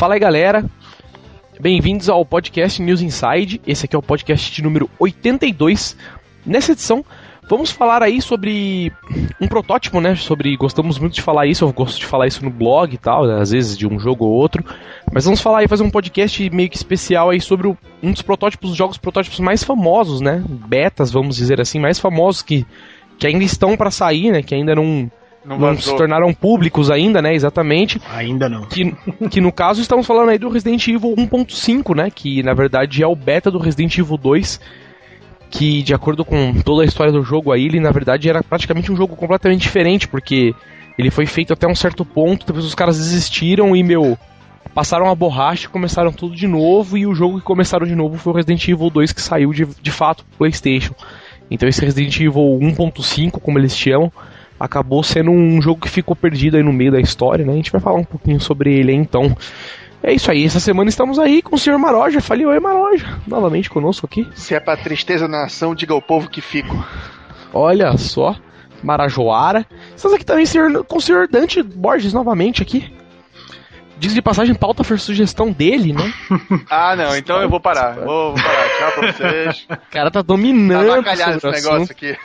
Fala aí, galera. Bem-vindos ao podcast News Inside. Esse aqui é o podcast de número 82. Nessa edição, vamos falar aí sobre um protótipo, né? Sobre gostamos muito de falar isso, eu gosto de falar isso no blog e tal, né? às vezes de um jogo ou outro. Mas vamos falar aí, fazer um podcast meio que especial aí sobre um dos protótipos, jogos protótipos mais famosos, né? Betas, vamos dizer assim, mais famosos que, que ainda estão para sair, né? Que ainda não não, não se tornaram públicos ainda, né? Exatamente. Ainda não. Que, que no caso estamos falando aí do Resident Evil 1.5, né? Que na verdade é o beta do Resident Evil 2. Que de acordo com toda a história do jogo aí, ele na verdade era praticamente um jogo completamente diferente, porque ele foi feito até um certo ponto, depois os caras desistiram e, meu, passaram a borracha e começaram tudo de novo. E o jogo que começaram de novo foi o Resident Evil 2 que saiu de, de fato pro PlayStation. Então esse Resident Evil 1.5, como eles chamam, acabou sendo um jogo que ficou perdido aí no meio da história, né? A gente vai falar um pouquinho sobre ele aí, então. É isso aí, essa semana estamos aí com o senhor Maroja. Falei, oi Maroja, novamente conosco aqui. Se é pra tristeza na nação, diga ao povo que fico. Olha só, Marajoara. Estamos aqui também com o senhor Dante Borges novamente aqui. Diz de passagem, pauta foi sugestão dele, né? ah, não, então eu vou parar. Vou, vou parar. Tchau pra vocês. O cara tá dominando. Tá esse negócio aqui.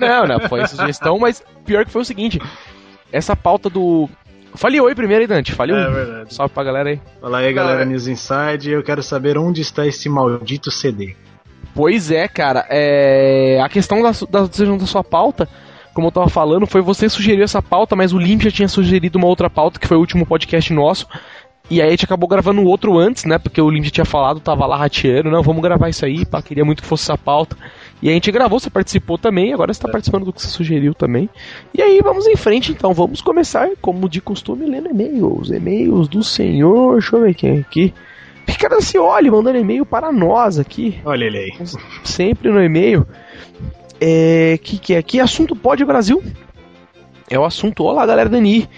Não, não, foi sugestão, mas pior que foi o seguinte: essa pauta do. Fale oi primeiro aí, Dante. Fale é, um. verdade. Salve pra galera aí. Fala aí, galera, News Inside. Eu quero saber onde está esse maldito CD. Pois é, cara. É... A questão da, da, da sua pauta como eu tava falando, foi você sugerir essa pauta, mas o Limp já tinha sugerido uma outra pauta, que foi o último podcast nosso. E aí a gente acabou gravando outro antes, né? Porque o Limp tinha falado, tava lá rateando, não, vamos gravar isso aí, pá, queria muito que fosse essa pauta. E a gente gravou, você participou também, agora você tá é. participando do que você sugeriu também. E aí vamos em frente então, vamos começar, como de costume, lendo e-mails. E-mails do senhor, deixa eu ver quem é aqui. Ricardo Cioli mandando e-mail para nós aqui. Olha ele aí. Sempre no e-mail. É, que que é? Que assunto pode Brasil? É o assunto. Olá, galera da NI.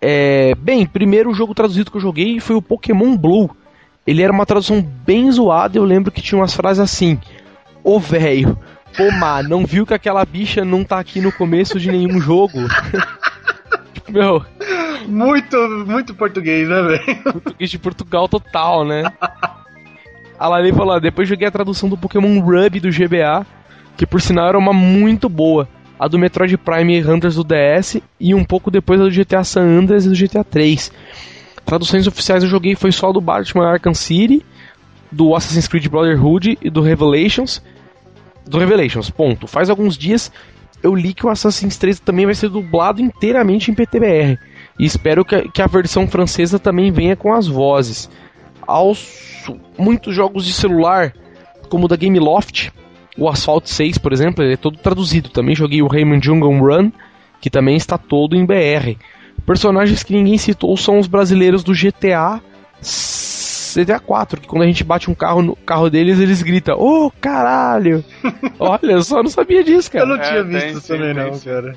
É, bem, primeiro jogo traduzido que eu joguei foi o Pokémon Blue. Ele era uma tradução bem zoada. Eu lembro que tinha umas frases assim: Ô velho, pô, má, não viu que aquela bicha não tá aqui no começo de nenhum jogo? Meu. Muito, muito português, né, velho? Português de Portugal total, né? A Lali falou: depois joguei a tradução do Pokémon Rub do GBA que por sinal era uma muito boa. A do Metroid Prime Hunters do DS e um pouco depois a do GTA San Andreas e do GTA 3. Traduções oficiais eu joguei foi só do Batman Arkham City, do Assassin's Creed Brotherhood e do Revelations. Do Revelations, ponto. Faz alguns dias eu li que o Assassin's 3 também vai ser dublado inteiramente em PTBR. E espero que, que a versão francesa também venha com as vozes. Aos muitos jogos de celular, como o da Gameloft, o Asphalt 6, por exemplo, ele é todo traduzido. Também joguei o Rayman Jungle Run, que também está todo em BR. Personagens que ninguém citou são os brasileiros do GTA GTA 4, que quando a gente bate um carro no carro deles, eles gritam: Ô oh, caralho! Olha só, não sabia disso, cara. Eu não tinha é, visto isso também, não, cara.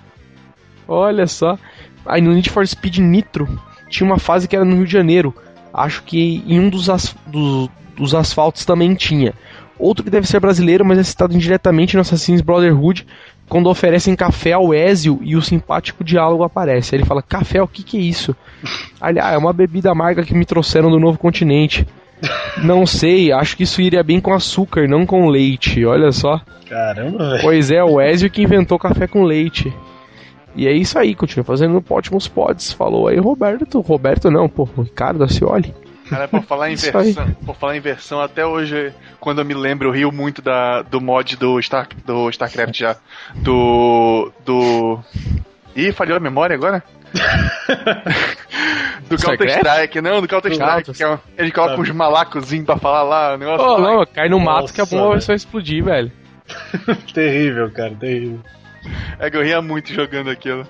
Olha só. Aí no Need for Speed Nitro tinha uma fase que era no Rio de Janeiro. Acho que em um dos, as, dos, dos asfaltos também tinha. Outro que deve ser brasileiro, mas é citado indiretamente no Assassin's Brotherhood, quando oferecem café ao Ezio e o simpático diálogo aparece. Aí ele fala: Café, o que, que é isso? Aliás, ah, é uma bebida amarga que me trouxeram do novo continente. Não sei, acho que isso iria bem com açúcar, não com leite. Olha só. Caramba, velho. Pois é, o Ezio que inventou café com leite. E é isso aí, continua fazendo ótimos pods. Falou aí, Roberto. Roberto não, pô, Ricardo Acioli. Cara, por falar em versão, por falar em versão, até hoje, quando eu me lembro, eu rio muito da, do mod do, Star, do StarCraft já. Do. Do. Ih, falhou a memória agora? do Counter-Strike, não, do Counter-Strike. Que é, ele coloca uns malacozinhos pra falar lá, o negócio. Oh, não, cai no mato Nossa, que a bomba vai só explodir, velho. terrível, cara, terrível. É que eu ria muito jogando aquilo.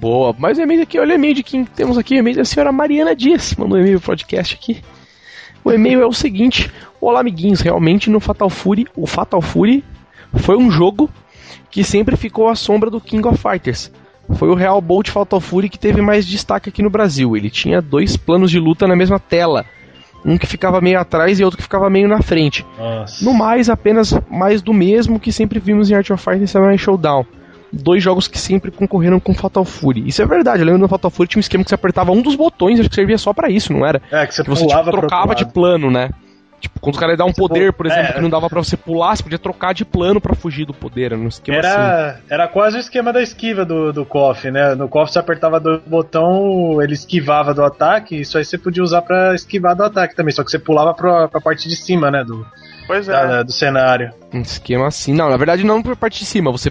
Boa. Mas o e-mail aqui, olha o e-mail de quem temos aqui, o e-mail da senhora Mariana Dias, mandou um e-mail pro podcast aqui. O e-mail é o seguinte: Olá, amiguinhos, realmente no Fatal Fury, o Fatal Fury foi um jogo que sempre ficou à sombra do King of Fighters. Foi o Real Bolt Fatal Fury que teve mais destaque aqui no Brasil. Ele tinha dois planos de luta na mesma tela. Um que ficava meio atrás e outro que ficava meio na frente. Nossa. No mais, apenas mais do mesmo que sempre vimos em Art of Fighting Samurai Showdown dois jogos que sempre concorreram com Fatal Fury. Isso é verdade, eu lembro no Fatal Fury tinha um esquema que você apertava um dos botões, acho que servia só para isso, não era? É, que você, que você tipo, trocava de plano, né? Tipo, quando os caras dão um poder, por exemplo, é, que não dava pra você pular, você podia trocar de plano para fugir do poder, no esquema era, assim. Era quase o esquema da esquiva do, do KOF, né? No KOF você apertava do botão, ele esquivava do ataque, isso aí você podia usar para esquivar do ataque também, só que você pulava pra, pra parte de cima, né? Do, pois é. Da, do cenário. Um esquema assim. Não, na verdade não pra parte de cima, você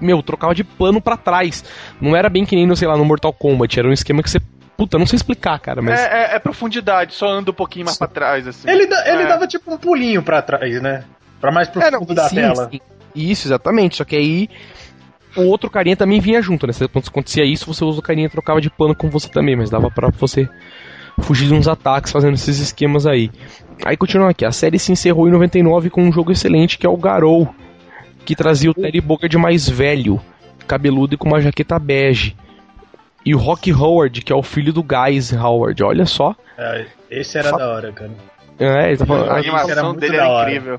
meu, trocava de plano para trás. Não era bem que nem no, sei lá, no Mortal Kombat, era um esquema que você Puta, não sei explicar, cara, mas. É, é, é profundidade, só anda um pouquinho mais pra trás, assim. Ele, da, ele é. dava tipo um pulinho pra trás, né? Pra mais pro é, fundo da sim, tela. Sim. Isso, exatamente. Só que aí o outro carinha também vinha junto, né? Quando acontecia isso, você usa o carinha e trocava de plano com você também, mas dava para você fugir de uns ataques fazendo esses esquemas aí. Aí continuando aqui, a série se encerrou em 99 com um jogo excelente que é o Garou, que trazia o Terry Bogard mais velho, cabeludo e com uma jaqueta bege. E o Rock Howard, que é o filho do Guys Howard, olha só. É, esse era Fa da hora, cara. É, ele tá falando, a animação dele era incrível.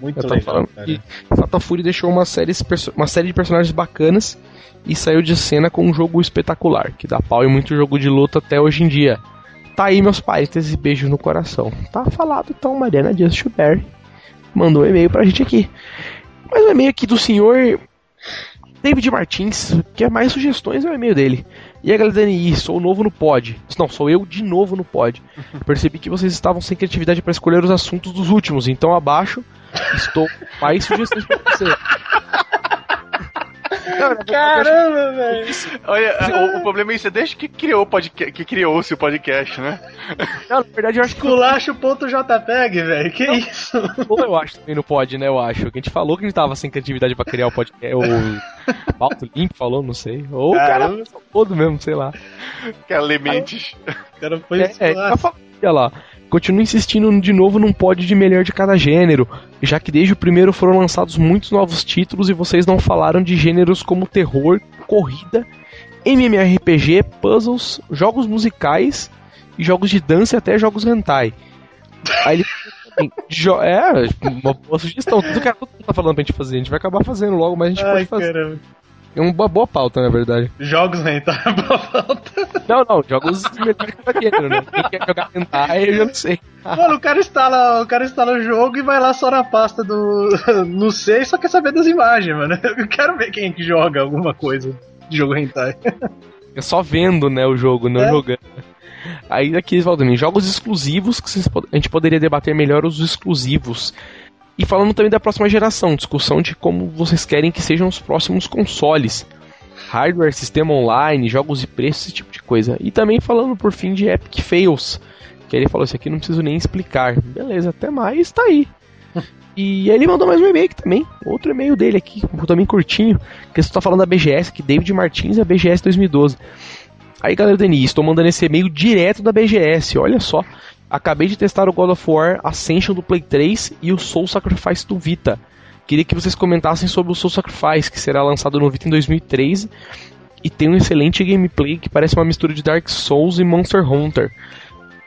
Muito Eu legal, cara. Fatal Fury deixou uma série, uma série de personagens bacanas e saiu de cena com um jogo espetacular, que dá pau em muito jogo de luta até hoje em dia. Tá aí, meus parênteses, beijo no coração. Tá falado, então, Mariana Dias Schubert mandou um e-mail pra gente aqui. Mas o e-mail aqui do senhor David Martins, quer mais sugestões é o e-mail dele. E aí, galera, Dani, sou novo no pod. Não, sou eu de novo no pod. Percebi que vocês estavam sem criatividade para escolher os assuntos dos últimos, então abaixo estou com mais sugestões para você. Caramba, velho. Olha, o, o, problema é isso, é desde que criou podcast, que criou-se o podcast, né? Não, na verdade eu acho que. Culacho.jpg, velho. Que não, isso? Ou eu acho também no pod, né? Eu acho. Que a gente falou que a gente tava sem criatividade pra criar o podcast. O Paulo Limpo falou, não sei. Ou o cara todo mesmo, sei lá. Que elementes. O cara foi é, é, olha lá continua insistindo de novo num pod de melhor de cada gênero, já que desde o primeiro foram lançados muitos novos títulos e vocês não falaram de gêneros como terror, corrida, MMORPG, puzzles, jogos musicais, jogos de dança e até jogos hentai. Aí ele é, uma boa sugestão. Tudo que a tá falando pra gente fazer, a gente vai acabar fazendo logo, mas a gente Ai, pode fazer. Caramba. É uma boa pauta, na verdade. Jogos hentai é boa pauta. Não, não, jogos gênero, né? Quem quer jogar hentai, eu já não sei. Mano, o cara instala, o cara instala o jogo e vai lá só na pasta do. Não sei, só quer saber das imagens, mano. Eu quero ver quem é que joga alguma coisa de jogo hentai. É só vendo, né, o jogo, não é? jogando. Aí aqui eles falam jogos exclusivos, que a gente poderia debater melhor os exclusivos e falando também da próxima geração, discussão de como vocês querem que sejam os próximos consoles. Hardware, sistema online, jogos de preço, esse tipo de coisa. E também falando por fim de Epic Fails. Que ele falou, isso aqui não preciso nem explicar. Beleza, até mais, tá aí. E ele mandou mais um e-mail também. Outro e-mail dele aqui, também curtinho. Que você tá falando da BGS, que David Martins é BGS 2012. Aí galera do NI, estou mandando esse e-mail direto da BGS, olha só. Acabei de testar o God of War Ascension do Play 3 e o Soul Sacrifice do Vita. Queria que vocês comentassem sobre o Soul Sacrifice, que será lançado no Vita em 2013 e tem um excelente gameplay que parece uma mistura de Dark Souls e Monster Hunter.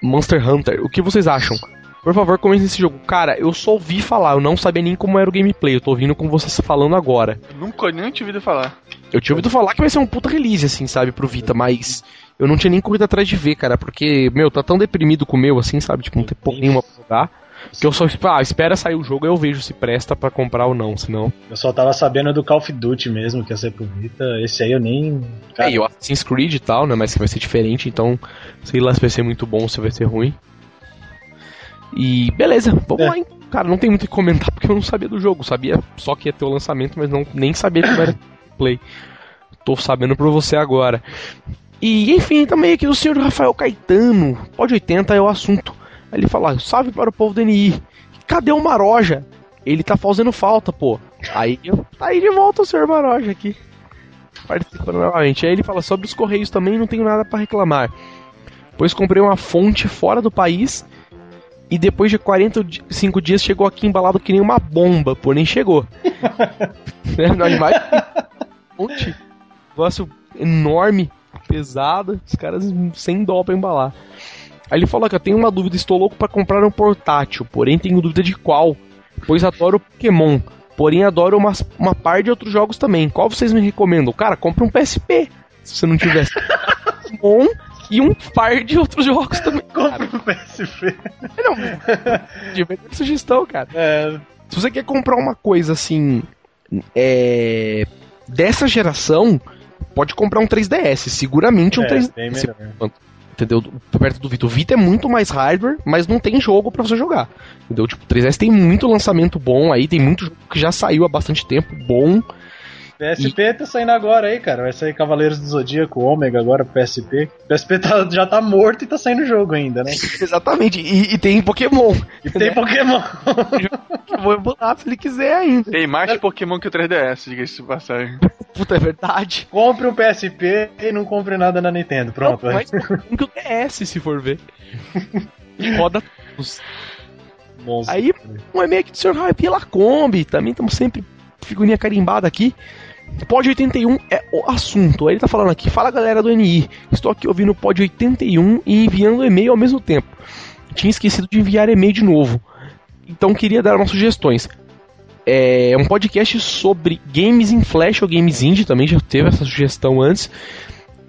Monster Hunter. O que vocês acham? Por favor, comentem esse jogo. Cara, eu só ouvi falar, eu não sabia nem como era o gameplay. Eu tô ouvindo com vocês falando agora. nunca nem tinha ouvido falar. Eu tinha ouvido falar que vai ser um puta release, assim, sabe, pro Vita, mas eu não tinha nem corrido atrás de ver, cara, porque, meu, tá tão deprimido com o meu, assim, sabe? Tipo, não tem porra nenhuma pra jogar. Que eu só ah, espera sair o jogo e eu vejo se presta para comprar ou não, senão. Eu só tava sabendo do Call of Duty mesmo, que ia ser pro Vita. Esse aí eu nem. Cara... É, e o Assassin's Creed e tal, né? Mas que vai ser diferente, então sei lá se vai ser muito bom ou se vai ser ruim. E beleza, vamos é. lá, hein? Cara, não tem muito o que comentar porque eu não sabia do jogo. Sabia só que ia ter o lançamento, mas não, nem sabia como era play. Tô sabendo por você agora. E enfim, também aqui do senhor Rafael Caetano, pode 80 é o assunto. Aí ele fala: salve para o povo do NI. Cadê o Maroja? Ele tá fazendo falta, pô. Aí tá aí de volta o senhor Maroja aqui. Participando novamente. Aí ele fala: sobre os Correios também não tenho nada para reclamar. Pois comprei uma fonte fora do país e depois de 45 dias chegou aqui embalado que nem uma bomba, porém chegou. né? No animais, fonte, negócio enorme pesada, os caras sem dó pra embalar. Aí ele falou que eu tenho uma dúvida, estou louco para comprar um portátil, porém tenho dúvida de qual, pois adoro Pokémon. porém adoro uma, uma par de outros jogos também. Qual vocês me recomendam? Cara, compre um PSP, se você não tivesse. Bom, e um par de outros jogos também. Compre um PSP. Não, de sugestão, cara. É. Se você quer comprar uma coisa assim. É, dessa geração, pode comprar um 3DS. Seguramente um é, 3DS. Entendeu? Perto do Vita. O Vita é muito mais hardware, mas não tem jogo para você jogar. Entendeu? Tipo, o 3DS tem muito lançamento bom aí, tem muito jogo que já saiu há bastante tempo, bom. PSP tá saindo agora aí, cara. Vai sair Cavaleiros do Zodíaco, Ômega agora, PSP. PSP tá, já tá morto e tá saindo jogo ainda, né? Exatamente. E, e, tem Pokémon. E tem Pokémon. Vou botar se ele quiser ainda. Tem mais é... Pokémon que o 3DS, diga-se de passagem. Puta, é verdade. Compre um PSP e não compre nada na Nintendo. Pronto. Não, mais que o DS, se for ver. Roda todos. Nossa, Aí, um e-mail aqui do Sr. Hype Lacombe. Também estamos sempre figurinha carimbada aqui. Pod 81 é o assunto. Aí ele tá falando aqui, fala galera do NI. Estou aqui ouvindo o Pod 81 e enviando e-mail ao mesmo tempo. Tinha esquecido de enviar e-mail de novo. Então queria dar umas sugestões. É um podcast sobre games em flash ou games indie, também já teve essa sugestão antes.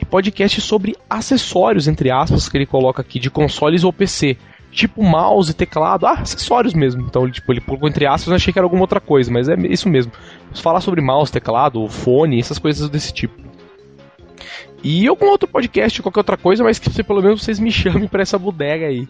E podcast sobre acessórios, entre aspas, que ele coloca aqui, de consoles ou PC tipo mouse, teclado, ah, acessórios mesmo. Então, ele, tipo, ele colocou entre aspas, eu achei que era alguma outra coisa, mas é isso mesmo. Falar sobre mouse, teclado, fone, essas coisas desse tipo. E algum outro podcast, qualquer outra coisa, mas que pelo menos vocês me chamem para essa bodega aí.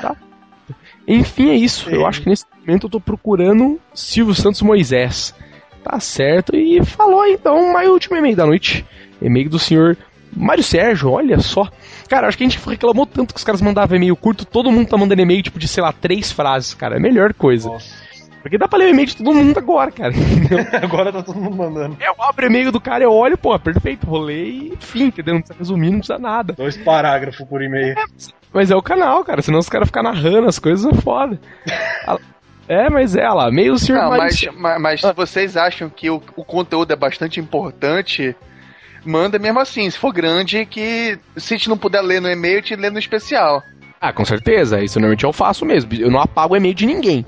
Tá? Enfim, é isso. Eu acho que nesse momento eu tô procurando Silvio Santos Moisés. Tá certo. E falou então, mais último e-mail da noite. E-mail do senhor Mário Sérgio, olha só. Cara, acho que a gente reclamou tanto que os caras mandavam e-mail curto, todo mundo tá mandando e-mail tipo de, sei lá, três frases, cara. É a melhor coisa. Nossa. Porque dá pra ler o e-mail de todo mundo agora, cara. agora tá todo mundo mandando. É, eu abro o e-mail do cara, eu olho, pô, perfeito, vou ler e enfim, entendeu? Não precisa resumir, não precisa nada. Dois parágrafos por e-mail. É, mas é o canal, cara, senão os caras ficam narrando as coisas é foda. É, mas é lá, meio Não, mas, mas, mas se vocês acham que o, o conteúdo é bastante importante, manda mesmo assim. Se for grande, que se a gente não puder ler no e-mail, gente lê no especial. Ah, com certeza. Isso normalmente eu faço mesmo. Eu não apago o e-mail de ninguém.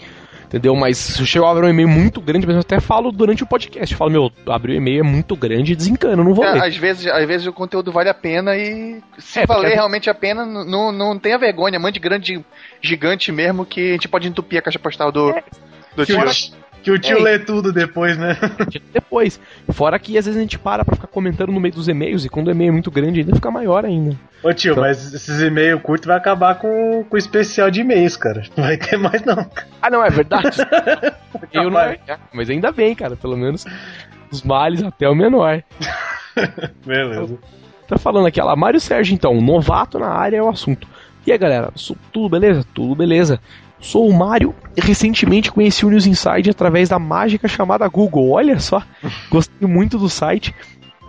Entendeu? Mas se eu abrir um e-mail muito grande, mas eu até falo durante o podcast. Eu falo, meu, abrir o e-mail é muito grande e desencana, não vou é, ler. Às vezes, às vezes o conteúdo vale a pena e se é, valer realmente a pena, não, não tenha vergonha. Mande grande, gigante mesmo que a gente pode entupir a caixa postal do, é. do tio. Que o tio é, lê tudo depois, né? Depois. Fora que às vezes a gente para pra ficar comentando no meio dos e-mails, e quando o e-mail é muito grande ainda fica maior ainda. Ô tio, então... mas esses e-mails curtos vai acabar com, com o especial de e-mails, cara. Não vai ter mais não. Ah, não, é verdade. Eu não mas ainda bem, cara. Pelo menos os males até o menor. Beleza. Tá falando aqui, lá, Mário Sérgio, então, novato na área é o assunto. E aí, galera, tudo beleza? Tudo beleza. Sou o Mário e recentemente conheci o News Inside através da mágica chamada Google. Olha só, gostei muito do site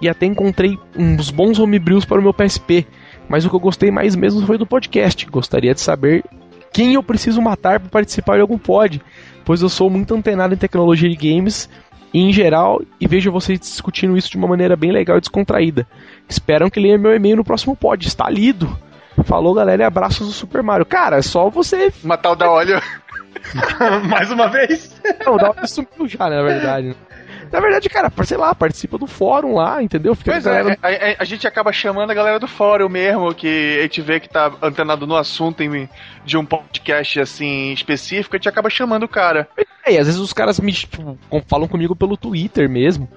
e até encontrei uns bons homebrews para o meu PSP. Mas o que eu gostei mais mesmo foi do podcast. Gostaria de saber quem eu preciso matar para participar de algum pod, pois eu sou muito antenado em tecnologia de games em geral e vejo vocês discutindo isso de uma maneira bem legal e descontraída. Espero que leia meu e-mail no próximo pod. Está lido! Falou, galera, e abraços do Super Mario. Cara, é só você. Matar o da óleo. Mais uma vez? Não, o da óleo sumiu já, né, na verdade. Na verdade, cara, sei lá, participa do fórum lá, entendeu? Fica pois é, galera... é, a, a, gente acaba chamando a galera do fórum mesmo, que a gente vê que tá antenado no assunto em, de um podcast assim específico, a gente acaba chamando o cara. É, e às vezes os caras me tipo, falam comigo pelo Twitter mesmo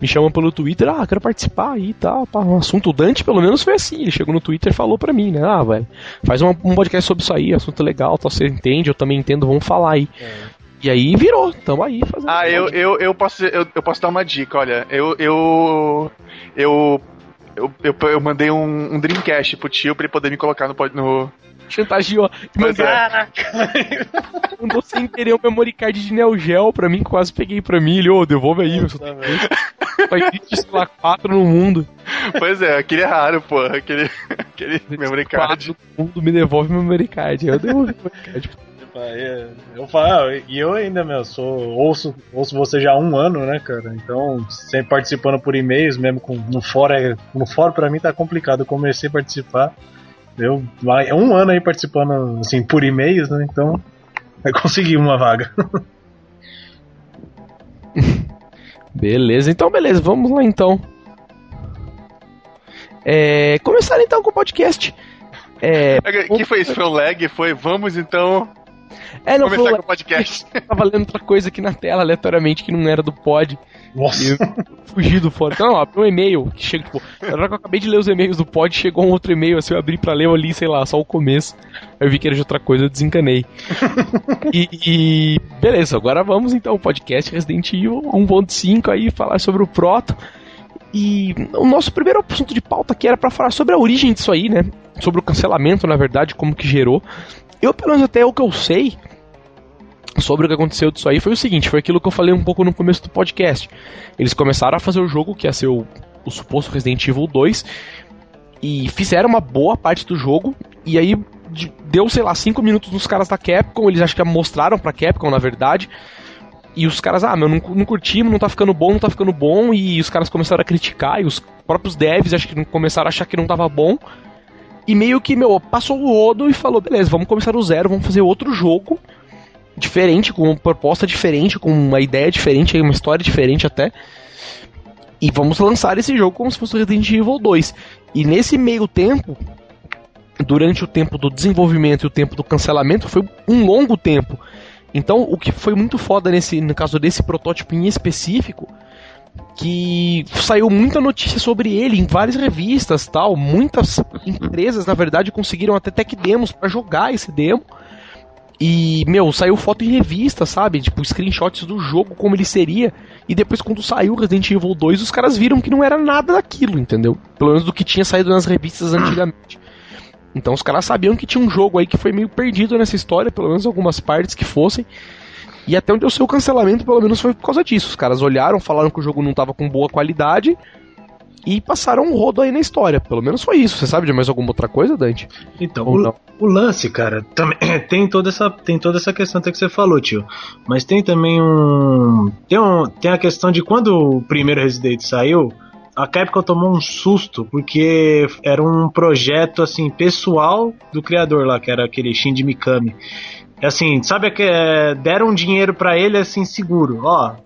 me chamam pelo Twitter, ah, quero participar aí e tal, pá, um assunto. O Dante, pelo menos, foi assim. Ele chegou no Twitter e falou pra mim, né? Ah, velho, faz um, um podcast sobre isso aí, assunto legal, tal, você entende, eu também entendo, vamos falar aí. É. E aí virou, tamo aí fazendo. Ah, eu, eu, eu, posso, eu, eu posso dar uma dica, olha, eu. Eu. Eu, eu, eu, eu mandei um, um Dreamcast pro tio pra ele poder me colocar no, no, chantageou. Mandou, é. mandou sem querer o um memory card de Neo Geo pra mim, quase peguei pra mim. Ele, ô, oh, devolve aí. Vai ter lá quatro no mundo. Pois é, aquele é raro, porra. Aquele, aquele memory card. no mundo me devolve o memory card. Eu devolvi o memory card. Eu falo, ah, e eu ainda, meu, sou, ouço, ouço você já há um ano, né, cara? Então, sempre participando por e-mails, mesmo com, no fórum, é, no fórum pra mim tá complicado. Eu comecei a participar, eu é um ano aí participando assim por e-mails, né? Então vai conseguir uma vaga. Beleza, então beleza, vamos lá então. É, começar então com o podcast. É, o que foi isso? Foi um lag? Foi vamos então é, não, começar com o podcast. Tava lendo outra coisa aqui na tela aleatoriamente que não era do pod. Nossa. fugi do pod. Então, ó, um e-mail que chega, tipo, na hora que eu acabei de ler os e-mails do pod, chegou um outro e-mail, assim, eu abri pra ler, eu li, sei lá, só o começo. Eu vi que era de outra coisa, eu desencanei. e, e, beleza, agora vamos então, podcast Resident Evil 1.5 aí, falar sobre o Proto. E o nosso primeiro assunto de pauta aqui era para falar sobre a origem disso aí, né? Sobre o cancelamento, na verdade, como que gerou. Eu, pelo menos até o que eu sei sobre o que aconteceu disso aí foi o seguinte, foi aquilo que eu falei um pouco no começo do podcast. Eles começaram a fazer o jogo, que ia ser o, o suposto Resident Evil 2, e fizeram uma boa parte do jogo, e aí deu, sei lá, 5 minutos nos caras da Capcom, eles acho que mostraram pra Capcom, na verdade, e os caras, ah, meu, não, não curtimos, não tá ficando bom, não tá ficando bom, e os caras começaram a criticar, e os próprios devs acho que começaram a achar que não tava bom. E meio que, meu, passou o rodo e falou, beleza, vamos começar do zero, vamos fazer outro jogo diferente, com uma proposta diferente, com uma ideia diferente, uma história diferente até. E vamos lançar esse jogo como se fosse Resident Evil 2. E nesse meio tempo, durante o tempo do desenvolvimento e o tempo do cancelamento, foi um longo tempo. Então, o que foi muito foda nesse, no caso desse protótipo em específico, que saiu muita notícia sobre ele em várias revistas, tal, muitas empresas, na verdade, conseguiram até tech demos para jogar esse demo. E, meu, saiu foto em revista, sabe? Tipo, screenshots do jogo, como ele seria. E depois, quando saiu Resident Evil 2, os caras viram que não era nada daquilo, entendeu? Pelo menos do que tinha saído nas revistas antigamente. Então os caras sabiam que tinha um jogo aí que foi meio perdido nessa história, pelo menos algumas partes que fossem. E até onde eu sei o cancelamento, pelo menos foi por causa disso. Os caras olharam, falaram que o jogo não estava com boa qualidade e passaram um rodo aí na história. Pelo menos foi isso. Você sabe de mais alguma outra coisa, Dante? Então, o, o, lance, cara, também tem toda essa tem toda essa questão até que você falou, tio. Mas tem também um tem um tem a questão de quando o primeiro Resident saiu, a Capcom tomou um susto porque era um projeto assim pessoal do criador lá, que era aquele Shinji Mikami. Assim, sabe que é, deram dinheiro para ele assim seguro, ó.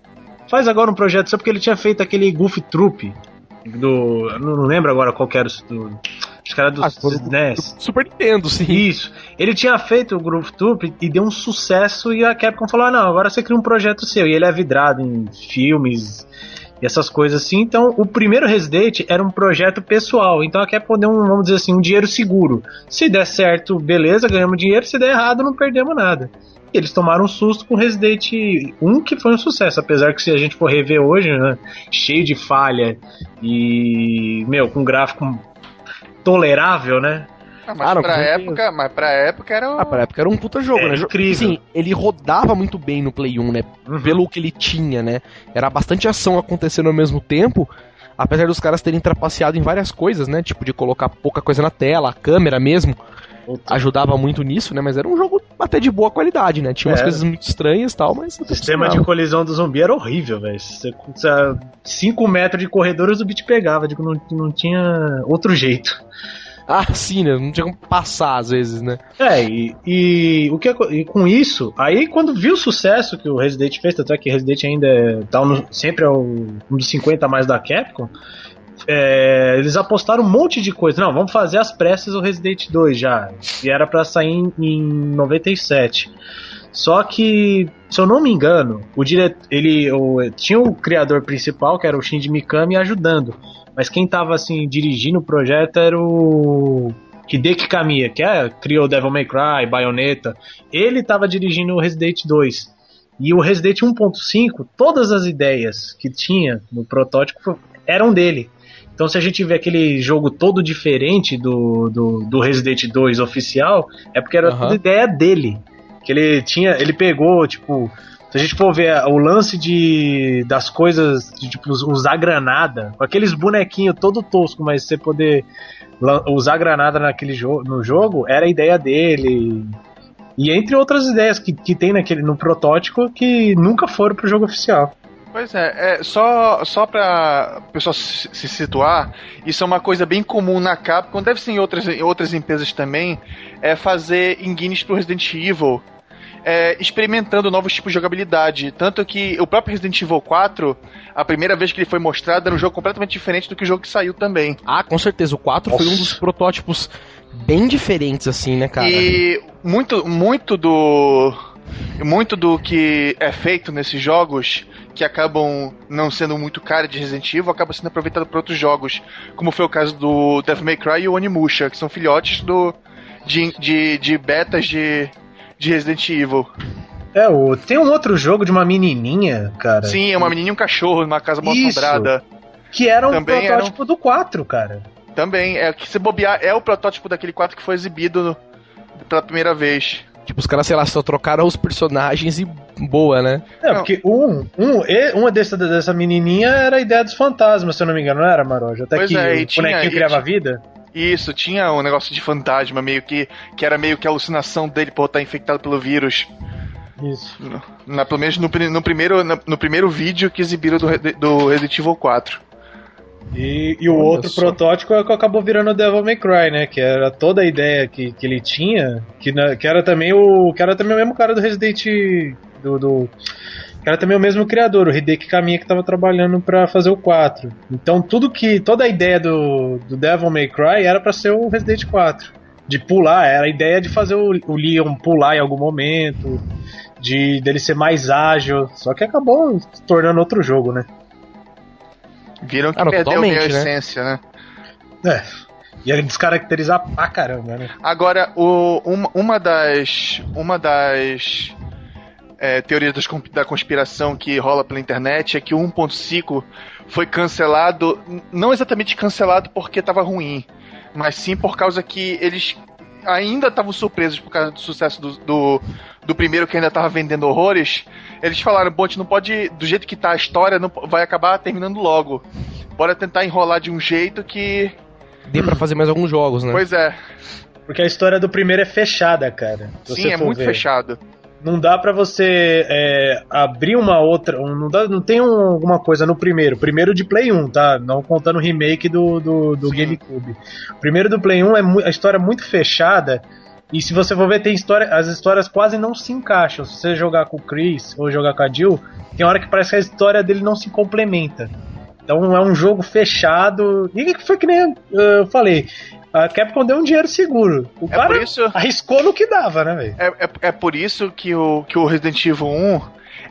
Faz agora um projeto só porque ele tinha feito aquele Goof Troop do, não, lembro agora qual era do os caras do ah, NES. Super Nintendo, sim. Isso. Ele tinha feito o Groove Troop e deu um sucesso e a Capcom falou: ah, não, agora você cria um projeto seu. E ele é vidrado em filmes, e essas coisas assim. Então, o primeiro Resident era um projeto pessoal. Então a Capcom deu um, vamos dizer assim, um dinheiro seguro. Se der certo, beleza, ganhamos dinheiro. Se der errado, não perdemos nada. E eles tomaram um susto com Resident 1, que foi um sucesso. Apesar que se a gente for rever hoje, né, cheio de falha e, meu, com gráfico tolerável, né? Ah, mas, ah, pra época, mas pra época era. Ah, pra época era um puta jogo, é, né? Incrível. Sim, ele rodava muito bem no Play 1, né? Uhum. Pelo que ele tinha, né? Era bastante ação acontecendo ao mesmo tempo. Apesar dos caras terem trapaceado em várias coisas, né? Tipo de colocar pouca coisa na tela, a câmera mesmo. Ajudava muito nisso, né? Mas era um jogo até de boa qualidade, né? Tinha umas é. coisas muito estranhas e tal, mas. O sistema de colisão do zumbi era horrível, velho. 5 metros de corredores o bicho pegava, digo, não, não tinha outro jeito. Ah, sim, né? Não tinha como passar às vezes, né? É, e, e o que, e com isso, aí quando viu o sucesso que o Resident fez, tanto é que Resident ainda é, tá no, sempre é um dos 50 mais da Capcom, é, eles apostaram um monte de coisa. Não, vamos fazer as pressas o Resident 2 já. E era para sair em, em 97. Só que, se eu não me engano, o diretor, ele o, tinha o criador principal, que era o Shinji Mikami, ajudando. Mas quem tava assim dirigindo o projeto era o Hideki Kamiya, que é, criou Devil May Cry, Bayonetta. Ele tava dirigindo o Resident 2. E o Resident 1.5, todas as ideias que tinha no protótipo eram dele. Então, se a gente vê aquele jogo todo diferente do, do, do Resident 2 oficial, é porque era uhum. toda ideia dele. Que ele tinha. Ele pegou, tipo, se a gente for ver o lance de das coisas, de, tipo, usar granada, com aqueles bonequinhos todo tosco, mas você poder usar granada naquele jo no jogo, era a ideia dele. E entre outras ideias que, que tem naquele, no protótipo que nunca foram pro jogo oficial. Pois é, é só, só pra pessoal se, se, situar, isso é uma coisa bem comum na Capcom, deve ser em outras, em outras empresas também, é fazer engines pro Resident Evil é, experimentando novos tipos de jogabilidade. Tanto que o próprio Resident Evil 4, a primeira vez que ele foi mostrado, era um jogo completamente diferente do que o jogo que saiu também. Ah, com certeza. O 4 Nossa. foi um dos protótipos bem diferentes, assim, né, cara? E muito, muito do. Muito do que é feito nesses jogos que acabam não sendo muito cara de Resident Evil acaba sendo aproveitado para outros jogos, como foi o caso do Devil May Cry e o Onimusha, que são filhotes do de, de, de betas de, de Resident Evil. É, o, tem um outro jogo de uma menininha, cara. Sim, é uma menininha e um cachorro numa casa mal assombrada. Que era um Também protótipo um... do 4, cara. Também, é que se bobear, é o protótipo daquele 4 que foi exibido no, pela primeira vez. Tipo, os caras, sei lá, só trocaram os personagens e boa, né? É, porque um, um, uma dessa, dessa menininha era a ideia dos fantasmas, se eu não me engano, não era, Maroja? Até pois que é, o bonequinho criava tinha... vida? Isso, tinha um negócio de fantasma, meio que. que era meio que a alucinação dele por estar infectado pelo vírus. Isso. Na, pelo menos no, no primeiro, no, no, primeiro vídeo que exibiram do, do Resident Evil 4. E, e o Olha outro só. protótipo é que acabou virando o Devil May Cry, né? Que era toda a ideia que, que ele tinha, que, na, que era também o. que era também o mesmo cara do Resident. do, do era também o mesmo criador, o Hideki Kamiya que estava trabalhando para fazer o 4. Então tudo que toda a ideia do, do Devil May Cry era para ser o Resident 4, de pular, era a ideia de fazer o, o Leon pular em algum momento, de dele ser mais ágil, só que acabou se tornando outro jogo, né? Viram que ah, perdeu a né? essência, né? É. Ia descaracterizar pra caramba, né? Agora, o, uma, uma das. Uma das é, teoria da conspiração que rola pela internet é que o 1.5 foi cancelado, não exatamente cancelado porque estava ruim, mas sim por causa que eles ainda estavam surpresos por causa do sucesso do, do, do primeiro que ainda estava vendendo horrores. Eles falaram, bom, a gente não pode, do jeito que tá a história, não vai acabar terminando logo. Bora tentar enrolar de um jeito que dê para fazer mais alguns jogos, né? Pois é. Porque a história do primeiro é fechada, cara. Sim, é muito ver. fechado não dá para você é, abrir uma outra. Não, dá, não tem um, alguma coisa no primeiro. Primeiro de Play 1, tá? Não contando o remake do, do, do GameCube. Primeiro do Play 1 é a história é muito fechada. E se você for ver, tem história, as histórias quase não se encaixam. Se você jogar com o Chris ou jogar com a Jill, tem hora que parece que a história dele não se complementa. Então é um jogo fechado. E foi que nem eu falei a Capcom deu um dinheiro seguro. O é cara isso... arriscou no que dava, né, velho? É, é, é, por isso que o, que o Resident Evil 1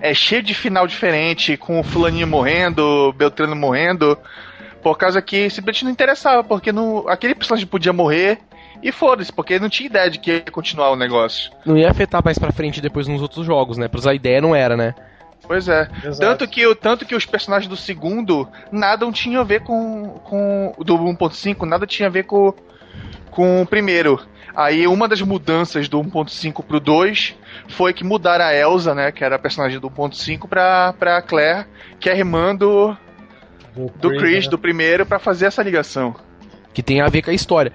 é cheio de final diferente, com o fulaninho morrendo, Beltrano morrendo, por causa que simplesmente não interessava, porque não, aquele personagem podia morrer e foda-se, porque não tinha ideia de que ia continuar o negócio. Não ia afetar mais pra frente depois nos outros jogos, né? Pois a ideia não era, né? Pois é. Tanto que, tanto que os personagens do segundo nada tinham a ver com. com do 1.5, nada tinha a ver com, com o primeiro. Aí uma das mudanças do 1.5 pro 2 foi que mudaram a Elsa, né, que era a personagem do 1.5 pra, pra Claire, que é irmã do, do, do Chris, né? do primeiro, para fazer essa ligação. Que tem a ver com a história.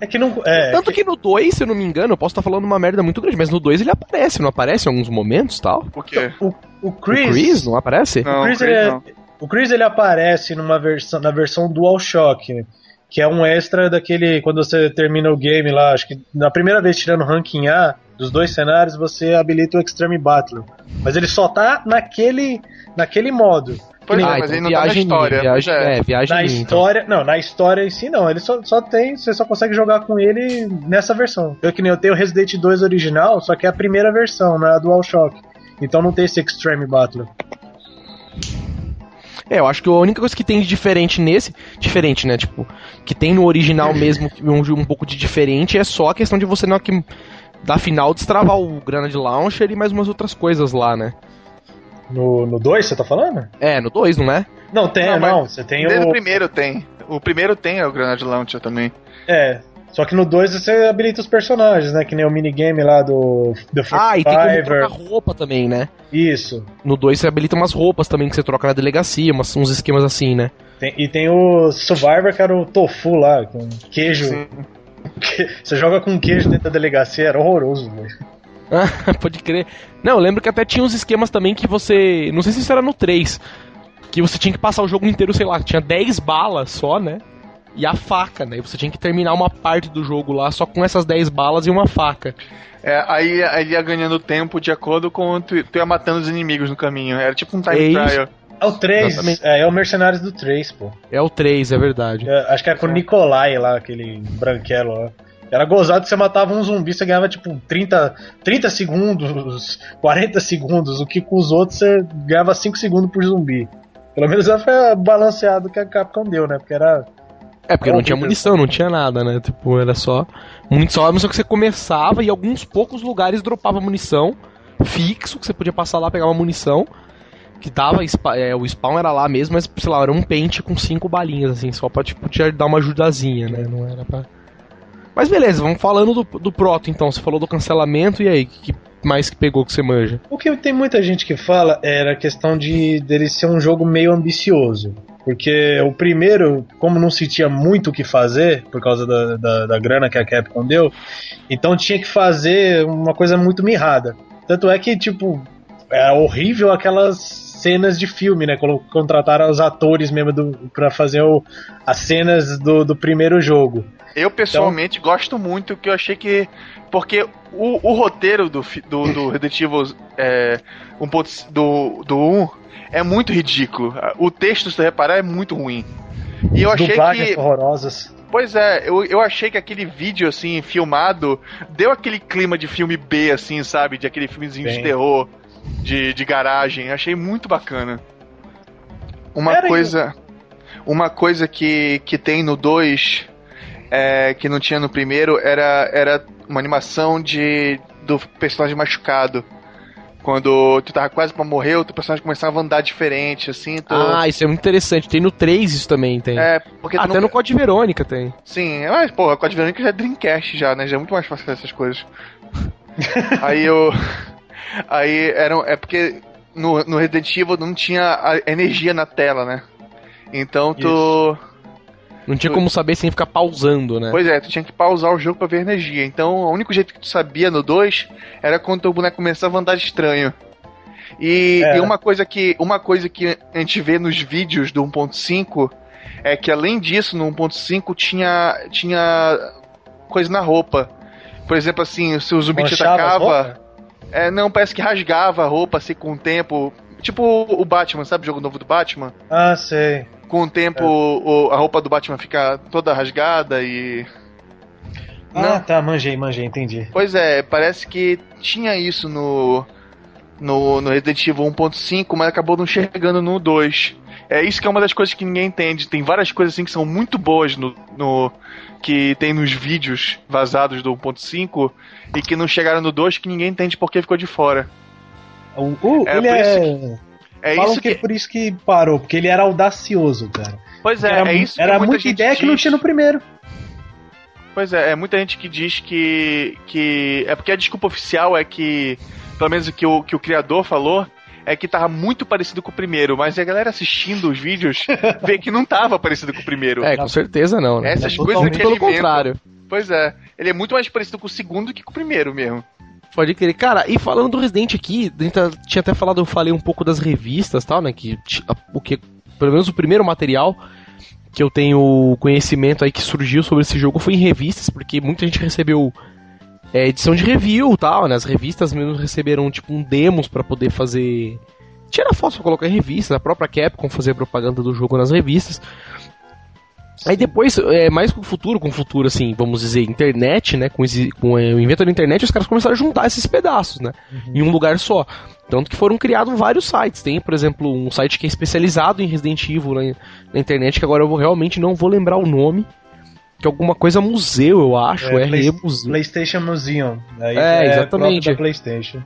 É que não. É, Tanto que... que... no 2, se eu não me engano, eu posso estar falando uma merda muito grande, mas no 2 ele aparece, não aparece em alguns momentos tal? O quê? O, o Chris. O Chris não aparece? Não, o Chris, o Chris, ele, é- não. O Chris ele aparece numa versão, na versão DualShock, que é um extra daquele. Quando você termina o game lá, acho que na primeira vez tirando ranking A dos dois cenários, você habilita o Extreme Battle. Mas ele só tá naquele, naquele modo. Pois ah, é, mas então ele não tá na história. Viagem, é. é, viagem na minha, história, então. não, na história em si não. Ele só, só tem, você só consegue jogar com ele nessa versão. Eu que nem eu tenho o Resident 2 original, só que é a primeira versão, não é a DualShock. Então não tem esse Extreme Battle. É, eu acho que a única coisa que tem de diferente nesse, diferente, né, tipo, que tem no original mesmo um, um pouco de diferente é só a questão de você na que da final destravar o Granade Launcher e mais umas outras coisas lá, né? No 2 você tá falando? É, no 2, não é? Não, tem, não, não você tem o... o primeiro tem. O primeiro tem o Granade Launcher também. É, só que no 2 você habilita os personagens, né? Que nem o minigame lá do, do Ah, e tem como trocar roupa também, né? Isso. No 2 você habilita umas roupas também que você troca na delegacia, umas, uns esquemas assim, né? Tem, e tem o Survivor, que era o tofu lá, com queijo. Sim. Você joga com queijo dentro da delegacia, era horroroso, velho. Ah, pode crer. Não, eu lembro que até tinha uns esquemas também que você. Não sei se isso era no 3. Que você tinha que passar o jogo inteiro, sei lá, tinha 10 balas só, né? e a faca, né? Você tinha que terminar uma parte do jogo lá só com essas 10 balas e uma faca. É, aí ele ia ganhando tempo de acordo com tu, tu ia matando os inimigos no caminho. Era tipo um time É trial. É o 3, é, é o Mercenários do 3, pô. É o 3, é verdade. É, acho que era com o Nikolai lá, aquele branquelo lá. Era gozado que você matava um zumbi, você ganhava tipo 30, 30 segundos, 40 segundos, o que com os outros você ganhava 5 segundos por zumbi. Pelo menos ela foi balanceado que a Capcom deu, né? Porque era. É, porque não tinha munição, não tinha nada, né? Tipo, era só. Muito só, mas só que você começava e alguns poucos lugares dropava munição fixo, que você podia passar lá pegar uma munição. Que dava. é, o spawn era lá mesmo, mas, sei lá, era um pente com cinco balinhas, assim, só pra tipo, te dar uma ajudazinha, né? Não era pra. Mas beleza, vamos falando do, do Proto então. Você falou do cancelamento, e aí? Que mais que pegou que você manja? O que tem muita gente que fala era a questão de dele ser um jogo meio ambicioso. Porque o primeiro, como não se tinha muito o que fazer, por causa da, da, da grana que a Capcom deu, então tinha que fazer uma coisa muito mirrada. Tanto é que, tipo, é horrível aquelas cenas de filme, né? Contrataram os atores mesmo do, pra fazer o- as cenas do, do primeiro jogo. Eu pessoalmente gosto muito, que eu achei que. Porque o, o roteiro do, do, do Resident Evil é, 1.5 do, do 1 é muito ridículo. O texto, se você reparar, é muito ruim. E eu achei Dublagens que. horrorosas. Pois é, eu, eu achei que aquele vídeo, assim, filmado, deu aquele clima de filme B, assim, sabe? De aquele filmezinho de Bem. terror, de, de garagem. Achei muito bacana. Uma Era coisa. Uma coisa que, que tem no 2, é, que não tinha no primeiro, era, era uma animação de do personagem machucado. Quando tu tava quase pra morrer, o teu personagem começava a andar diferente, assim. Tu, Ah, isso é muito interessante. Tem no 3 isso também, tem. é, porque Até não- no Code Verônica tem. Sim, mas, pô, a Code Verônica já é Dreamcast já, né? Já é muito mais fácil fazer essas coisas. aí eu. Aí eram. É porque no, no Resident Evil não tinha a energia na tela, né? Então tu. Não tinha como saber sem ficar pausando, né? Pois é, tu tinha que pausar o jogo pra ver energia. Então o único jeito que tu sabia no 2 era quando teu boneco começava a andar estranho. E, É. e uma coisa que uma coisa que a gente vê nos vídeos do 1.5 é que além disso no 1.5 tinha tinha coisa na roupa. Por exemplo, assim, se o zumbi te Manchava as atacava? É, não, parece que rasgava a roupa assim com o tempo. Tipo o Batman, sabe o jogo novo do Batman? Ah, sei. Com o tempo o- a roupa do Batman fica toda rasgada e Ah, Não. tá, manjei, manjei, entendi. Pois é, parece que tinha isso no, no, no Resident Evil 1.5, mas acabou não chegando no 2. É isso que é uma das coisas que ninguém entende. Tem várias coisas assim que são muito boas no, no que tem nos vídeos vazados do 1.5 e que não chegaram no 2 que ninguém entende porque ficou de fora. O, o- É ele é. É Falam isso que é que, por isso que parou, porque ele era audacioso, cara. pois é, era é isso que era muita muita ideia que não diz. tinha no primeiro. Pois é, é muita gente que diz que. que é porque a desculpa oficial é que. Pelo menos o que o, que o criador falou. É que tava muito parecido com o primeiro, mas a galera assistindo os vídeos vê que não tava parecido com o primeiro. É, com certeza não. Né? Essas é coisas Muito que pelo ele inventa. contrário. Pois é, ele é muito mais parecido com o segundo que com o primeiro mesmo. Pode crer. Cara, e falando do Resident aqui, a gente tá- tinha até falado, eu falei um pouco das revistas e tal, né? Que o que. Pelo menos o primeiro material que eu tenho conhecimento aí que surgiu sobre esse jogo foi em revistas, porque muita gente recebeu é, edição de review e tal, né? As revistas mesmo receberam tipo um demos pra poder fazer. Tirar fotos pra colocar em revistas, a própria Capcom fazer propaganda do jogo nas revistas. Aí depois, é, mais com o futuro, com o futuro, assim, vamos dizer, internet, né? Com, esse- com é, o invento da internet, os caras começaram a juntar esses pedaços, né? Em um lugar só. Tanto que foram criados vários sites. Tem, por exemplo, um site que é especializado em Resident Evil na, na internet, que agora eu vou- realmente não vou lembrar o nome. Que é alguma coisa museu, eu acho. É, É, Play- Museu. PlayStation Museum. Aí É, exatamente. próprio Da PlayStation.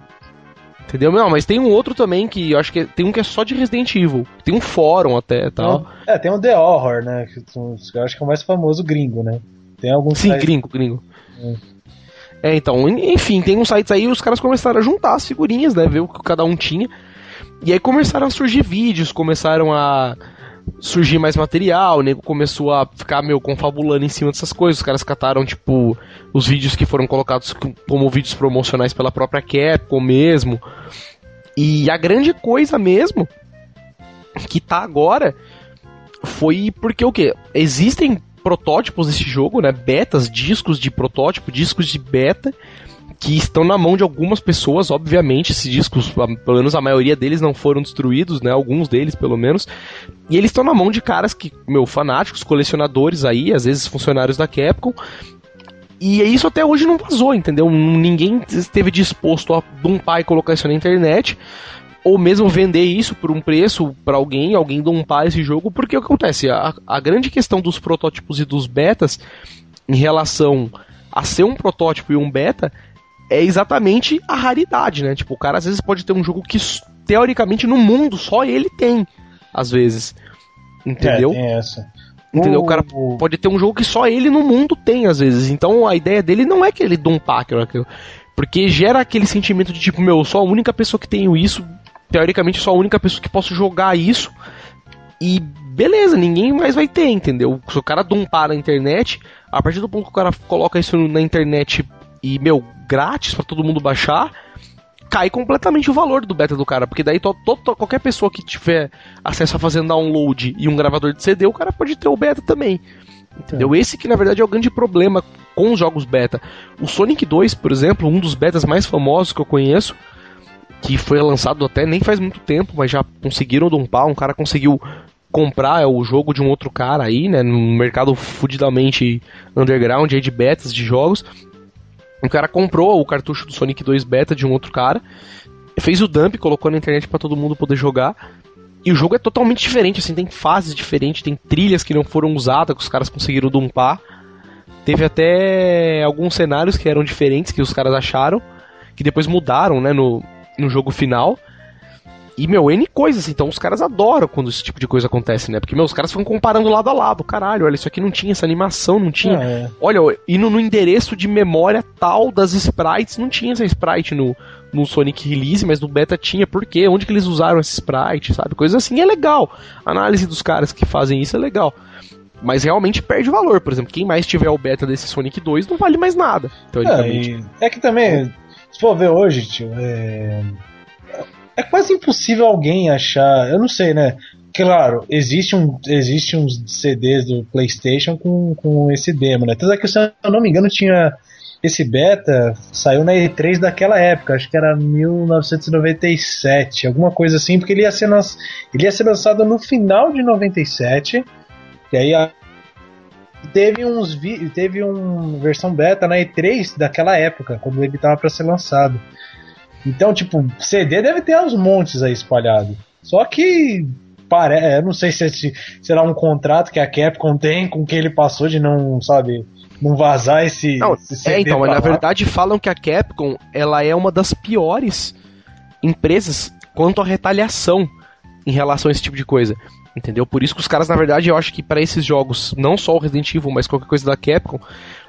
Entendeu? Não, mas tem um outro também que eu acho que é- tem um que é só de Resident Evil. Tem um fórum até e tal. É, tem o The Horror, né? Que eu acho que é o mais famoso gringo, né? Tem alguns Sim, sites- gringo, gringo. É, então, en- enfim, tem uns sites aí, os caras começaram a juntar as figurinhas, né? Ver o que cada um tinha. E aí começaram a surgir vídeos, começaram a surgir mais material, o nego começou a ficar, meu, confabulando em cima dessas coisas. Os caras cataram, tipo, os vídeos que foram colocados com- como vídeos promocionais pela própria Capcom mesmo. E a grande coisa mesmo, que tá agora, foi porque o quê? Existem protótipos desse jogo, né? Betas, discos de protótipo, discos de beta, que estão na mão de algumas pessoas, obviamente. Esses discos, pelo menos a maioria deles não foram destruídos, né? Alguns deles, pelo menos. E eles estão na mão de caras que, meu, fanáticos, colecionadores aí, às vezes funcionários da Capcom. E isso até hoje não vazou, entendeu? Ninguém esteve disposto a dumpar e colocar isso na internet ou mesmo vender isso por um preço para alguém, alguém dumpar esse jogo, porque o que acontece? A, a grande questão dos protótipos e dos betas em relação a ser um protótipo e um beta é exatamente a raridade, né? Tipo, o cara às vezes pode ter um jogo que teoricamente no mundo só ele tem, às vezes. Entendeu? É, tem essa. Entendeu? O cara pode ter um jogo que só ele no mundo tem, às vezes. Então a ideia dele não é que ele dumpar aquilo, porque gera aquele sentimento de tipo, meu, eu sou a única pessoa que tenho isso, teoricamente sou a única pessoa que posso jogar isso. E beleza, ninguém mais vai ter, entendeu? Se o cara dumpar na internet, a partir do ponto que o cara coloca isso na internet e, meu, grátis para todo mundo baixar, cai completamente o valor do beta do cara, porque daí to, to, qualquer pessoa que tiver acesso a fazer download e um gravador de CD, o cara pode ter o beta também. Entendeu? É. Esse que na verdade é o grande problema com os jogos beta. O Sonic 2, por exemplo, um dos betas mais famosos que eu conheço, que foi lançado até nem faz muito tempo, mas já conseguiram dumpar, um cara conseguiu comprar o jogo de um outro cara aí, né, no mercado fudidamente underground aí de betas de jogos. Um cara comprou o cartucho do Sonic 2 Beta de um outro cara, fez o dump, colocou na internet para todo mundo poder jogar. E o jogo é totalmente diferente, assim, tem fases diferentes, tem trilhas que não foram usadas, que os caras conseguiram dumpar. Teve até alguns cenários que eram diferentes, que os caras acharam, que depois mudaram, né, no, no jogo final. E, meu, N coisas, então os caras adoram quando esse tipo de coisa acontece, né? Porque, meu, os caras ficam comparando lado a lado. Caralho, olha, isso aqui não tinha essa animação, não tinha. É. Olha, indo no endereço de memória tal das sprites, não tinha essa sprite no, no Sonic Release, mas no beta tinha. Por quê? Onde que eles usaram essa sprite, sabe? Coisas assim é legal. A análise dos caras que fazem isso é legal. Mas realmente perde valor. Por exemplo, quem mais tiver o beta desse Sonic 2 não vale mais nada. É, é que também, se for ver hoje, tio, é é quase impossível alguém achar. Eu não sei, né? Claro, existe, um, existe uns CDs do PlayStation com, com esse demo, né? Tanto é que, se eu não me engano, tinha. Esse beta saiu na E3 daquela época, acho que era 1997, alguma coisa assim, porque ele ia ser, ele ia ser lançado no final de 97. E aí a, teve uns teve uma versão beta na E3 daquela época, quando ele estava para ser lançado. Então, tipo, CD deve ter uns montes aí espalhado. Só que parece, eu não sei se será um contrato que a Capcom tem com quem ele passou de não, sabe, não vazar esse, não, esse CD. É, então, mas na verdade falam que a Capcom, ela é uma das piores empresas quanto à retaliação em relação a esse tipo de coisa. Entendeu? Por isso que os caras, na verdade, eu acho que para esses jogos, não só o Resident Evil, mas qualquer coisa da Capcom,